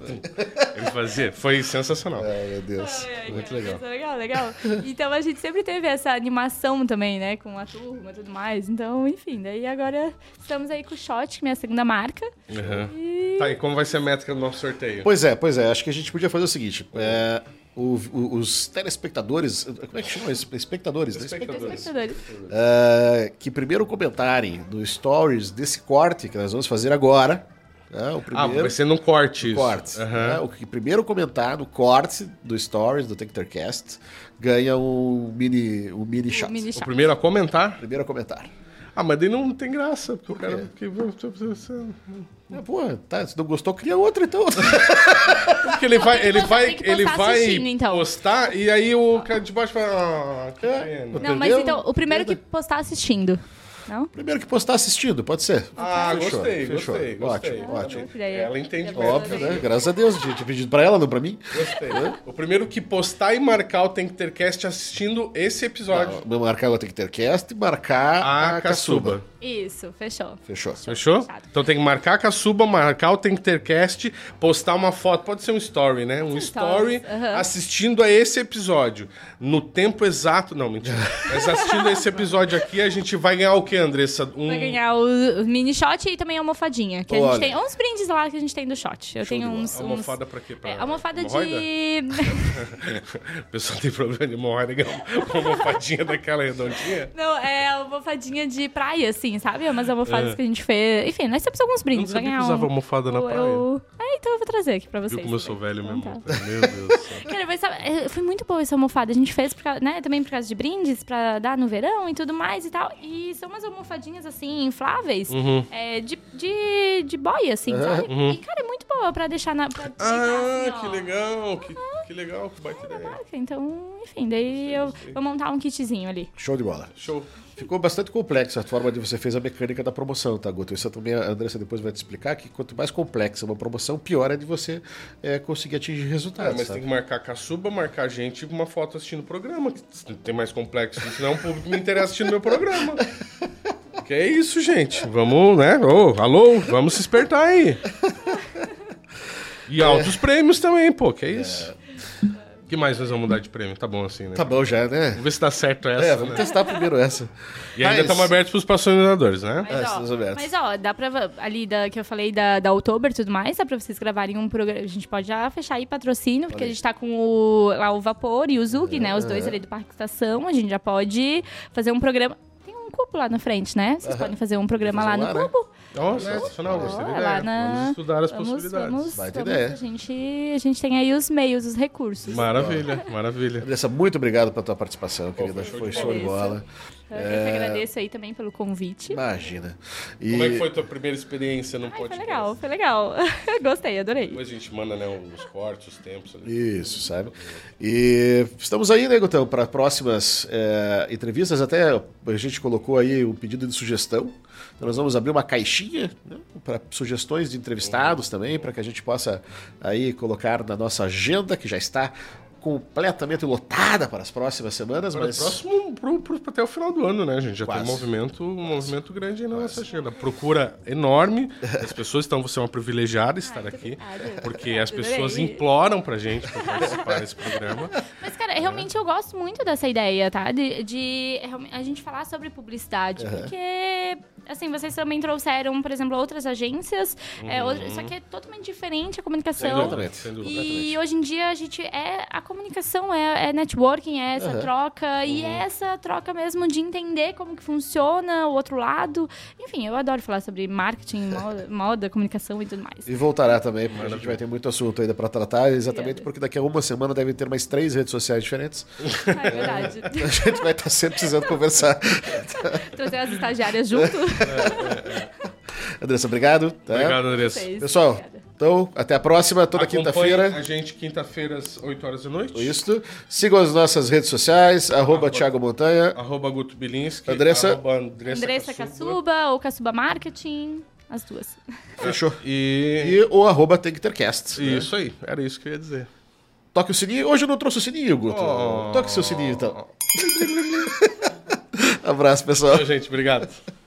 Ele fazia, foi sensacional. Ai, meu Deus. Ai, ai, Muito legal. é legal, legal. Então a gente sempre teve essa animação também, né? Com a turma e tudo mais. Então, enfim, daí agora estamos aí com o Shot, que é minha segunda marca. Uhum. E. Tá, e como vai ser a métrica do nosso sorteio? Pois é, pois é. Acho que a gente podia fazer o seguinte: é, o- o- os telespectadores, como é que chama isso? Espectadores, né? Espectadores. Espectadores. É, que primeiro comentarem no stories desse corte que nós vamos fazer agora. Né, o Ah, primeiro vai ser num corte isso. corte. Aham. né, o primeiro comentar no corte do stories do Techtercast ganha um mini, um mini shot. O mini O primeiro a comentar? Primeiro a comentar. Ah, mas daí não tem graça, porque o quê? cara... Porque, É, pô, tá, se não gostou, cria outro então. porque ele vai, ele Você vai, ele postar vai então. postar e aí o cara de baixo fala, ah, que É. Não, mas então, o primeiro que postar assistindo. Não? Primeiro que postar assistindo, pode ser. Ah, Fechou, gostei, fechou. gostei, gostei. Ótimo, ótimo. Ela entende bem. Óbvio, né? Graças a Deus, tinha tinha pedido pra ela, não pra mim. Gostei. O primeiro que postar e marcar o Tem que ter cast assistindo esse episódio. Não, marcar o Techtercast e marcar A a, caçuba. caçuba. Isso, fechou. Fechou. Fechou? Fechado. Então tem que marcar a caçuba, marcar o Tem que ter cast, postar uma foto, pode ser um story, né? Um story assistindo a esse episódio. No tempo exato. Não, mentira. Mas assistindo a esse episódio aqui, a gente vai ganhar o quê, Andressa? Um... Vai ganhar o, mini shot e também a almofadinha. Que a Olha. gente tem uns brindes lá que a gente tem do shot. Eu tenho de bola. uns. uns... Almofada pra quê? Pra É, almofada hemorroida? de. O pessoal tem problema de hemorroida, ganha uma almofadinha daquela redondinha. Não, é almofadinha de praia, assim, sabe? Umas almofadas que a gente fez. Enfim, nós temos alguns É. Não brindes. Vai sabia ganhar que usava um... almofada na eu- praia. É, então eu vou trazer aqui pra vocês. Viu como eu sou velho Então mesmo? tá. Meu Deus do céu. Cara, mas sabe, é, foi muito boa essa almofada. A gente fez por causa, né, também por causa de brindes, pra dar no verão e tudo mais e tal. E são umas almofadinhas, assim, infláveis, Uhum. é, de, de, de boia, assim, sabe? E, cara, é muito boa pra deixar na... Pra Ah, assim, que ó. legal, que, que legal, que baita ideia. Então, enfim, daí eu vou montar um kitzinho ali. Show de bola. Show. Ficou bastante complexa a forma de você fez a mecânica da promoção, tá, Guto? Isso também a Andressa depois vai te explicar que quanto mais complexa uma promoção, pior é de você é, conseguir atingir É, resultados. mas sabe? tem que marcar a caçuba, marcar gente uma foto assistindo o programa. Que tem mais complexo. Senão o público me interessa assistindo meu programa. Que é isso, gente. Vamos, né? Ô, alô, vamos se espertar aí. E altos prêmios também, pô. Que é isso? Que mais nós vamos mudar de prêmio? Tá bom assim, né? Tá bom já, né? Vamos ver se dá certo essa. É, vamos né? testar primeiro essa. E ainda Mas- estamos abertos pros patrocinadores, né? É, Mas, estamos ó, abertos. mas ó, dá pra. Ali da, que eu falei da, da Outubro e tudo mais, dá pra vocês gravarem um programa. A gente pode já fechar aí patrocínio, porque a gente tá com o, lá o Vapor e o Zug, né? Os dois ali do Parque Estação. A gente já pode fazer um programa. Tem um cubo lá na frente, né? Vocês podem fazer um programa lá Fazer no lá, né? cubo. Nossa, sensacional, gostei da Ó, ideia. lá na- Vamos estudar as Vamos, possibilidades. vamos, Baita vamos- ideia. a, gente, a gente tem aí os meios, os recursos. Maravilha, maravilha. Andressa, muito obrigado pela tua participação, querida. foi show Foi de show de bola. Eu que agradeço aí também pelo convite. Imagina. E... Como é que foi a tua primeira experiência no Ai, foi podcast? legal, foi legal. Gostei, adorei. Depois a gente manda né, os cortes, os tempos ali. Isso, sabe? E estamos aí, né, Gutão, para próximas é, entrevistas. Até a gente colocou aí o pedido de sugestão. Então nós vamos abrir uma caixinha né, para sugestões de entrevistados também, para que a gente possa aí colocar na nossa agenda, que já está completamente lotada para as próximas semanas, Agora, mas próximo pro, pro- até o final do ano, né, gente? Já Quase. tem um movimento, um movimento grande aí na nossa agenda. Procura enorme. As pessoas, então, você é uma privilegiada estar aqui. obrigada. Porque as pessoas imploram pra gente pra participar desse programa. Mas, cara, realmente eu gosto muito dessa ideia, tá? De, de a gente falar sobre publicidade. Porque, assim, vocês também trouxeram, por exemplo, outras agências. é, outra- só que é totalmente diferente a comunicação. Exatamente. Sem dúvida. E hoje em dia a gente é. A comunicação é, é networking, é essa troca. E é essa troca mesmo de entender como que funciona o outro lado. Enfim, eu adoro falar sobre marketing, moda, moda, comunicação e tudo mais. E voltará também, porque a gente vai ter muito assunto ainda para tratar, exatamente porque daqui a uma semana devem ter mais três redes sociais diferentes. É verdade. A gente vai estar sempre precisando conversar. Trazer as estagiárias junto. Andressa, obrigado. tá? Obrigado, Andressa. Pessoal, Obrigada. Então, até a próxima, toda quinta-feira. a gente quinta-feira às 8 horas da noite. Isso. Sigam as nossas redes sociais, arroba Thiago Montanha. Arroba Guto Bilinski. Andressa? Arroba Andressa, Andressa Caçuba ou Caçuba Marketing. As duas. Fechou. E... E o arroba TakeTercast. né? Isso aí, era isso que eu ia dizer. Toque o sininho. Hoje eu não trouxe o sininho, Guto. Oh. Toque seu sininho, então. Abraço, pessoal. Tchau, gente. Obrigado.